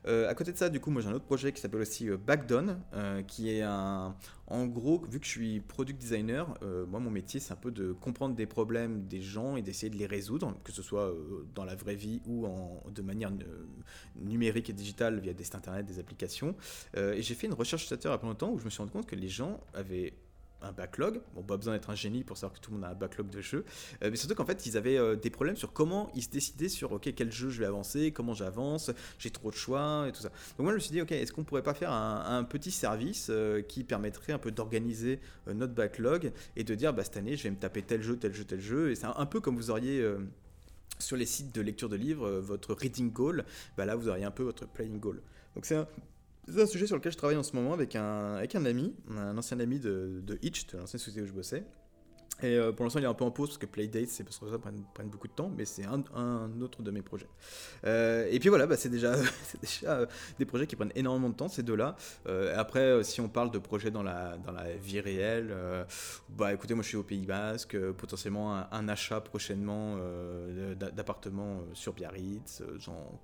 A: à côté de ça, du coup, moi j'ai un autre projet qui s'appelle aussi Backdown, qui est un. En gros, vu que je suis product designer, moi mon métier c'est un peu de comprendre des problèmes des gens et d'essayer de les résoudre, que ce soit dans la vraie vie ou en, de manière numérique et digitale via des sites internet, des applications. Euh, et j'ai fait une recherche utilisateur il y a pas longtemps où je me suis rendu compte que les gens avaient un backlog. Bon, pas besoin d'être un génie pour savoir que tout le monde a un backlog de jeux. Euh, mais surtout qu'en fait, ils avaient euh, des problèmes sur comment ils se décidaient sur OK, quel jeu je vais avancer, comment j'avance, j'ai trop de choix et tout ça. Donc moi, je me suis dit, OK, est-ce qu'on pourrait pas faire un, petit service qui permettrait un peu d'organiser notre backlog et de dire, bah, cette année, je vais me taper tel jeu, tel jeu, tel jeu. Et c'est un, peu comme vous auriez sur les sites de lecture de livres, euh, votre reading goal, bah là vous auriez un peu votre playing goal. Donc c'est un, un, sujet sur lequel je travaille en ce moment avec un, avec un ami, un ancien ami de, de Hitch, de l'ancienne société où je bossais. Et euh, pour l'instant, il est un peu en pause parce que Playdate, c'est parce que ça prenne, beaucoup de temps, mais c'est un, autre de mes projets. Euh, et puis voilà, bah, c'est déjà, *laughs* euh, des projets qui prennent énormément de temps, ces deux-là. après, si on parle de projets dans la, dans la vie réelle, bah écoutez, moi je suis au Pays Basque, potentiellement un, achat prochainement d'appartement sur Biarritz,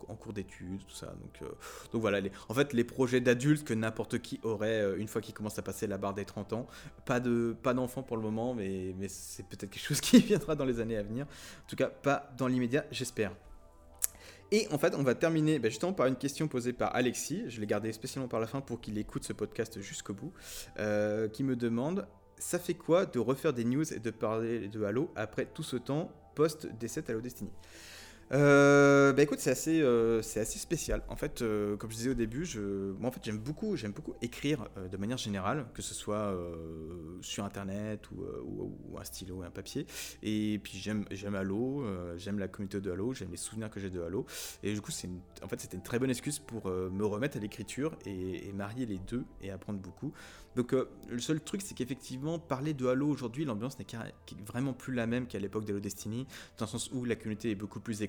A: en cours d'études, tout ça. Donc, donc voilà, en fait, les projets d'adultes que n'importe qui aurait une fois qu'il commence à passer la barre des 30 ans. Pas d'enfants pas pour le moment, mais c'est peut-être quelque chose *laughs* qui viendra dans les années à venir. En tout cas, pas dans l'immédiat, j'espère. Et en fait, on va terminer bah, justement par une question posée par Alexis. Je l'ai gardé spécialement par la fin pour qu'il écoute ce podcast jusqu'au bout. Euh, qui me demande Ça fait quoi de refaire des news et de parler de Halo après tout ce temps post-décès Halo Destiny? Euh, bah écoute, c'est assez, euh, assez spécial. En fait, euh, comme je disais au début, je, moi en fait j'aime beaucoup, beaucoup écrire de manière générale, que ce soit sur internet ou, ou, un stylo ou un papier. Et puis j'aime, j'aime Halo, j'aime la communauté de Halo, j'aime les souvenirs que j'ai de Halo. Et du coup, c'est en fait c'était une très bonne excuse pour me remettre à l'écriture et, et, marier les deux et apprendre beaucoup. Donc le seul truc, c'est qu'effectivement parler de Halo aujourd'hui, l'ambiance n'est vraiment plus la même qu'à l'époque d'Halo Destiny, dans le sens où la communauté est beaucoup plus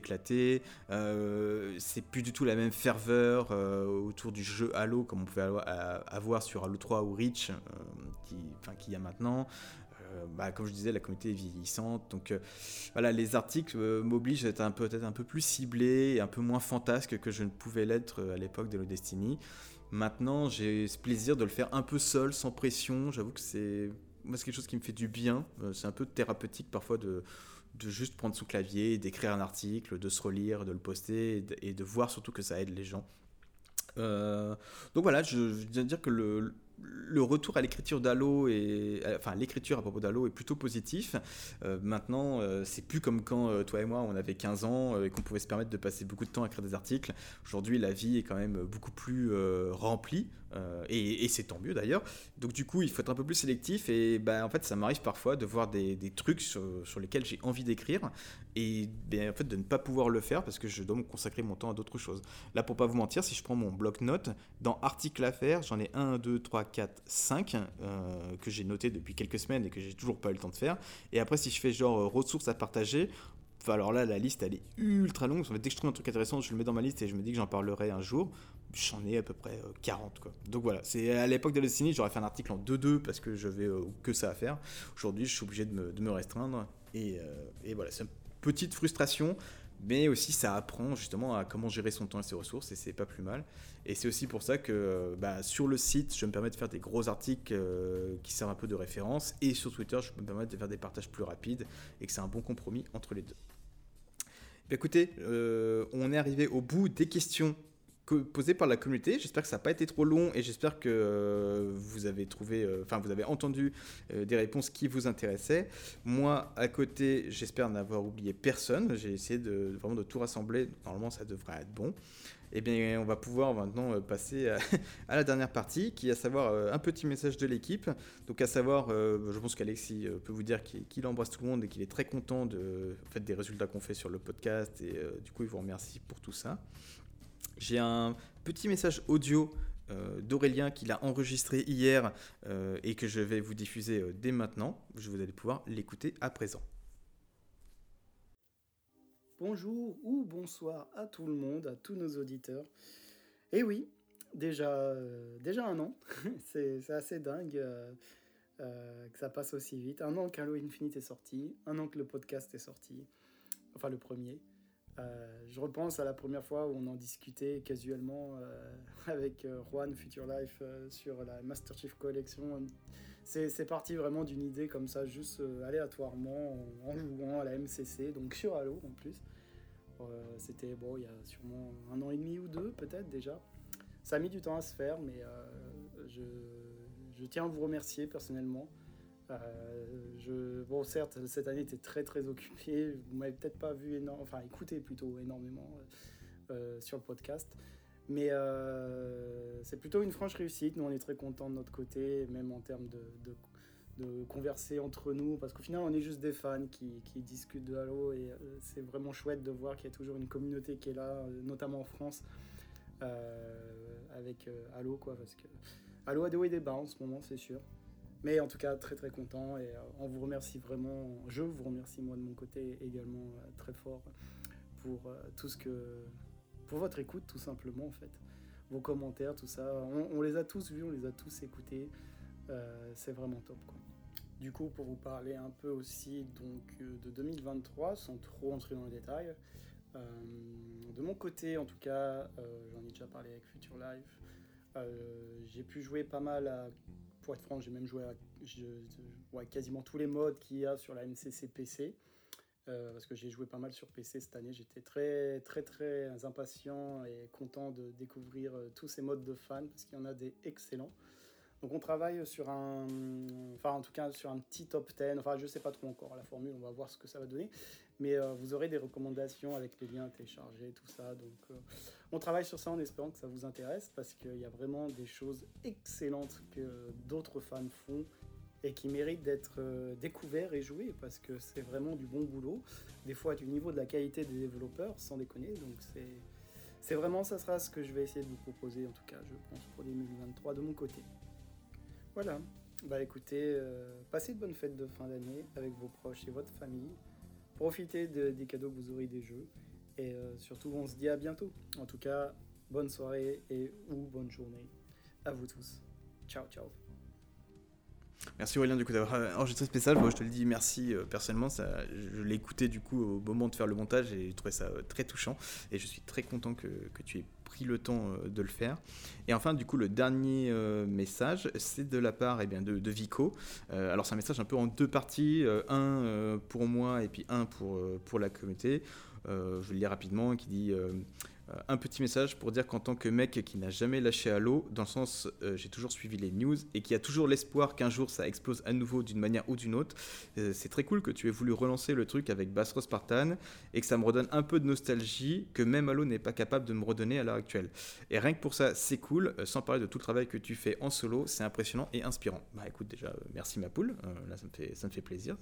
A: euh, c'est plus du tout la même ferveur euh, autour du jeu Halo comme on pouvait avoir sur Halo 3 ou Reach, euh, qui, enfin, qu'il y a maintenant. Bah, comme je disais, la communauté est vieillissante. Donc voilà, les articles m'obligent à être peut-être un peu plus ciblé et un peu moins fantasque que je ne pouvais l'être à l'époque de Destiny. Maintenant, j'ai ce plaisir de le faire un peu seul, sans pression. J'avoue que c'est quelque chose qui me fait du bien. c'est un peu thérapeutique parfois de, de juste prendre son clavier, d'écrire un article, de se relire, de le poster et de, voir surtout que ça aide les gens. Euh, donc voilà, je, viens de dire que le, le retour à l'écriture d'Halo enfin l'écriture à propos d'Halo est plutôt positif. Euh, maintenant, euh, c'est plus comme quand toi et moi on avait 15 ans et qu'on pouvait se permettre de passer beaucoup de temps à écrire des articles. Aujourd'hui, la vie est quand même beaucoup plus remplie et, c'est tant mieux d'ailleurs. Donc du coup, il faut être un peu plus sélectif et ben en fait, ça m'arrive parfois de voir des, trucs sur, lesquels j'ai envie d'écrire et ben, en fait de ne pas pouvoir le faire parce que je dois me consacrer mon temps à d'autres choses. Là, pour pas vous mentir, si je prends mon bloc-notes dans articles à faire, j'en ai 1, 2, 3, 4, 5 que j'ai noté depuis quelques semaines et que j'ai toujours pas eu le temps de faire. Et après, si je fais genre euh, ressources à partager, alors là, la liste, elle est ultra longue. Dès que je trouve un truc intéressant, je le mets dans ma liste et je me dis que j'en parlerai un jour. J'en ai à peu près 40. Euh, quoi. Donc voilà, c'est à l'époque de Destiny, j'aurais fait un article en 2-2 parce que je vais euh, que ça à faire. Aujourd'hui, je suis obligé de me, de me restreindre. Et, et voilà, c'est une petite frustration mais aussi ça apprend justement à comment gérer son temps et ses ressources et c'est pas plus mal. Et c'est aussi pour ça que bah, sur le site, je me permets de faire des gros articles euh, qui servent un peu de référence et sur Twitter, je me permets de faire des partages plus rapides et que c'est un bon compromis entre les deux. Bah, écoutez, euh, on est arrivé au bout des questions posé par la communauté. J'espère que ça n'a pas été trop long et j'espère que euh, vous avez trouvé, euh, enfin vous avez entendu euh, des réponses qui vous intéressaient. Moi, à côté, j'espère n'avoir oublié personne. J'ai essayé de vraiment de tout rassembler. Normalement, ça devrait être bon. Eh bien, on va pouvoir maintenant passer *laughs* à, la dernière partie, qui est à savoir un petit message de l'équipe. Donc, à savoir, je pense qu'Alexis peut vous dire qu'il embrasse tout le monde et qu'il est très content de, des résultats qu'on fait sur le podcast. Et du coup, il vous remercie pour tout ça. J'ai un petit message audio euh, d'Aurélien qu'il a enregistré hier euh, et que je vais vous diffuser euh, dès maintenant. Je vous allez pouvoir l'écouter à présent.
C: Bonjour ou bonsoir à tout le monde, à tous nos auditeurs. Et oui, déjà, déjà un an, *laughs* c'est assez dingue que ça passe aussi vite. Un an qu'Halo Infinite est sorti, un an que le podcast est sorti, enfin le premier. Euh, je repense à la première fois où on en discutait casuellement euh, *laughs* avec euh, Juan Future Life sur la Master Chief Collection. C'est parti vraiment d'une idée comme ça, juste aléatoirement en, jouant à la MCC, donc sur Halo en plus. C'était bon, il y a sûrement un an et demi ou deux peut-être déjà. Ça a mis du temps à se faire, mais je tiens à vous remercier personnellement. Euh, bon, certes, cette année était très très occupée. Vous m'avez peut-être pas vu énormément, enfin écouté plutôt énormément euh, euh, sur le podcast. Mais c'est plutôt une franche réussite. Nous, on est très contents de notre côté, même en termes de, converser entre nous, parce qu'au final, on est juste des fans qui, qui discutent de Halo et c'est vraiment chouette de voir qu'il y a toujours une communauté qui est là, notamment en France, avec Halo, quoi, parce que Halo a des hauts et des bas en ce moment, c'est sûr. Mais en tout cas, très très content et euh, on vous remercie vraiment. Je vous remercie moi de mon côté également euh, très fort pour euh, tout ce que. pour votre écoute tout simplement en fait. Vos commentaires, tout ça. On, les a tous vus, on les a tous écoutés. c'est vraiment top quoi. Du coup, pour vous parler un peu aussi donc, de 2023, sans trop entrer dans les détails, de mon côté en tout cas, j'en ai déjà parlé avec Future Life, j'ai pu jouer pas mal à pour être franc, j'ai même joué à quasiment tous les modes qu'il y a sur la MCC PC. parce que j'ai joué pas mal sur PC cette année. J'étais très, très, très impatient et content de découvrir tous ces modes de fans parce qu'il y en a des excellents. Donc on travaille sur un, enfin en tout cas sur un petit top 10, enfin je sais pas trop encore la formule, on va voir ce que ça va donner, mais euh, vous aurez des recommandations avec les liens téléchargés, tout ça. Donc euh, on travaille sur ça en espérant que ça vous intéresse parce qu'il y a vraiment des choses excellentes que d'autres fans font et qui méritent d'être euh, découverts et joués parce que c'est vraiment du bon boulot. Des fois du niveau de la qualité des développeurs, sans déconner, donc c'est... C'est vraiment, ça sera ce que je vais essayer de vous proposer, en tout cas, je pense, pour 2023 de mon côté. Voilà. Bah écoutez, passez de bonnes fêtes de fin d'année avec vos proches et votre famille. Profitez des cadeaux que vous aurez des jeux. Et euh, surtout, on se dit à bientôt. En tout cas, bonne soirée et ou bonne journée à vous tous. Ciao, ciao.
A: Merci Aurélien du coup d'avoir euh, enregistré ce message. Moi je te le dis merci personnellement. Ça, je l'ai écouté du coup au moment de faire le montage et j'ai trouvé ça très touchant. Et je suis très content que, que tu aies pris le temps euh, de le faire. Et enfin, du coup, le dernier euh, message, c'est de la part eh bien, de, Vico. Euh, alors, c'est un message un peu en deux parties, un pour moi et puis un pour, pour la communauté. je vais le lire rapidement, qui dit un petit message pour dire qu'en tant que mec qui n'a jamais lâché à dans le sens euh, j'ai toujours suivi les news et qui a toujours l'espoir qu'un jour ça explose à nouveau d'une manière ou d'une autre, euh, c'est très cool que tu aies voulu relancer le truc avec Bass Spartan et que ça me redonne un peu de nostalgie que même Halo n'est pas capable de me redonner à l'heure actuelle. Et rien que pour ça, c'est cool, sans parler de tout le travail que tu fais en solo, c'est impressionnant et inspirant. Bah écoute, déjà, merci ma poule, là ça me fait, ça me fait plaisir,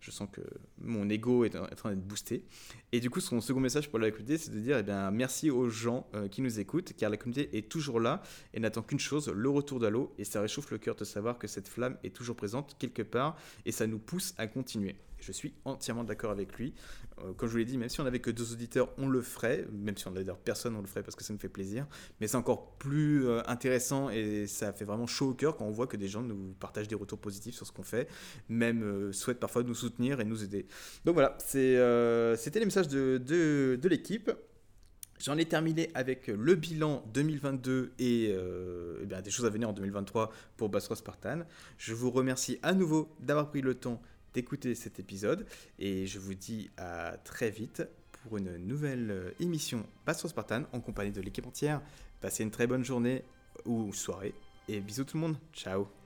A: je sens que mon ego est en train d'être boosté. Et du coup, son second message pour la c'est de dire, eh bien, merci merci aux gens euh, qui nous écoutent, car la communauté est toujours là et n'attend qu'une chose, le retour d'Halo, et ça réchauffe le cœur de savoir que cette flamme est toujours présente quelque part, et ça nous pousse à continuer. Je suis entièrement d'accord avec lui. Euh, comme je vous l'ai dit, même si on n'avait que deux auditeurs, on le ferait. Même si on n'avait personne, on le ferait parce que ça nous fait plaisir. Mais c'est encore plus euh, intéressant et ça fait vraiment chaud au cœur quand on voit que des gens nous partagent des retours positifs sur ce qu'on fait, même souhaitent parfois nous soutenir et nous aider. Donc voilà, c'était les messages de, de, de l'équipe. J'en ai terminé avec le bilan 2022 et, eh bien, des choses à venir en 2023 pour Bastro Spartan. Je vous remercie à nouveau d'avoir pris le temps d'écouter cet épisode et je vous dis à très vite pour une nouvelle émission Bastro Spartan en compagnie de l'équipe entière. Passez une très bonne journée ou soirée et bisous tout le monde. Ciao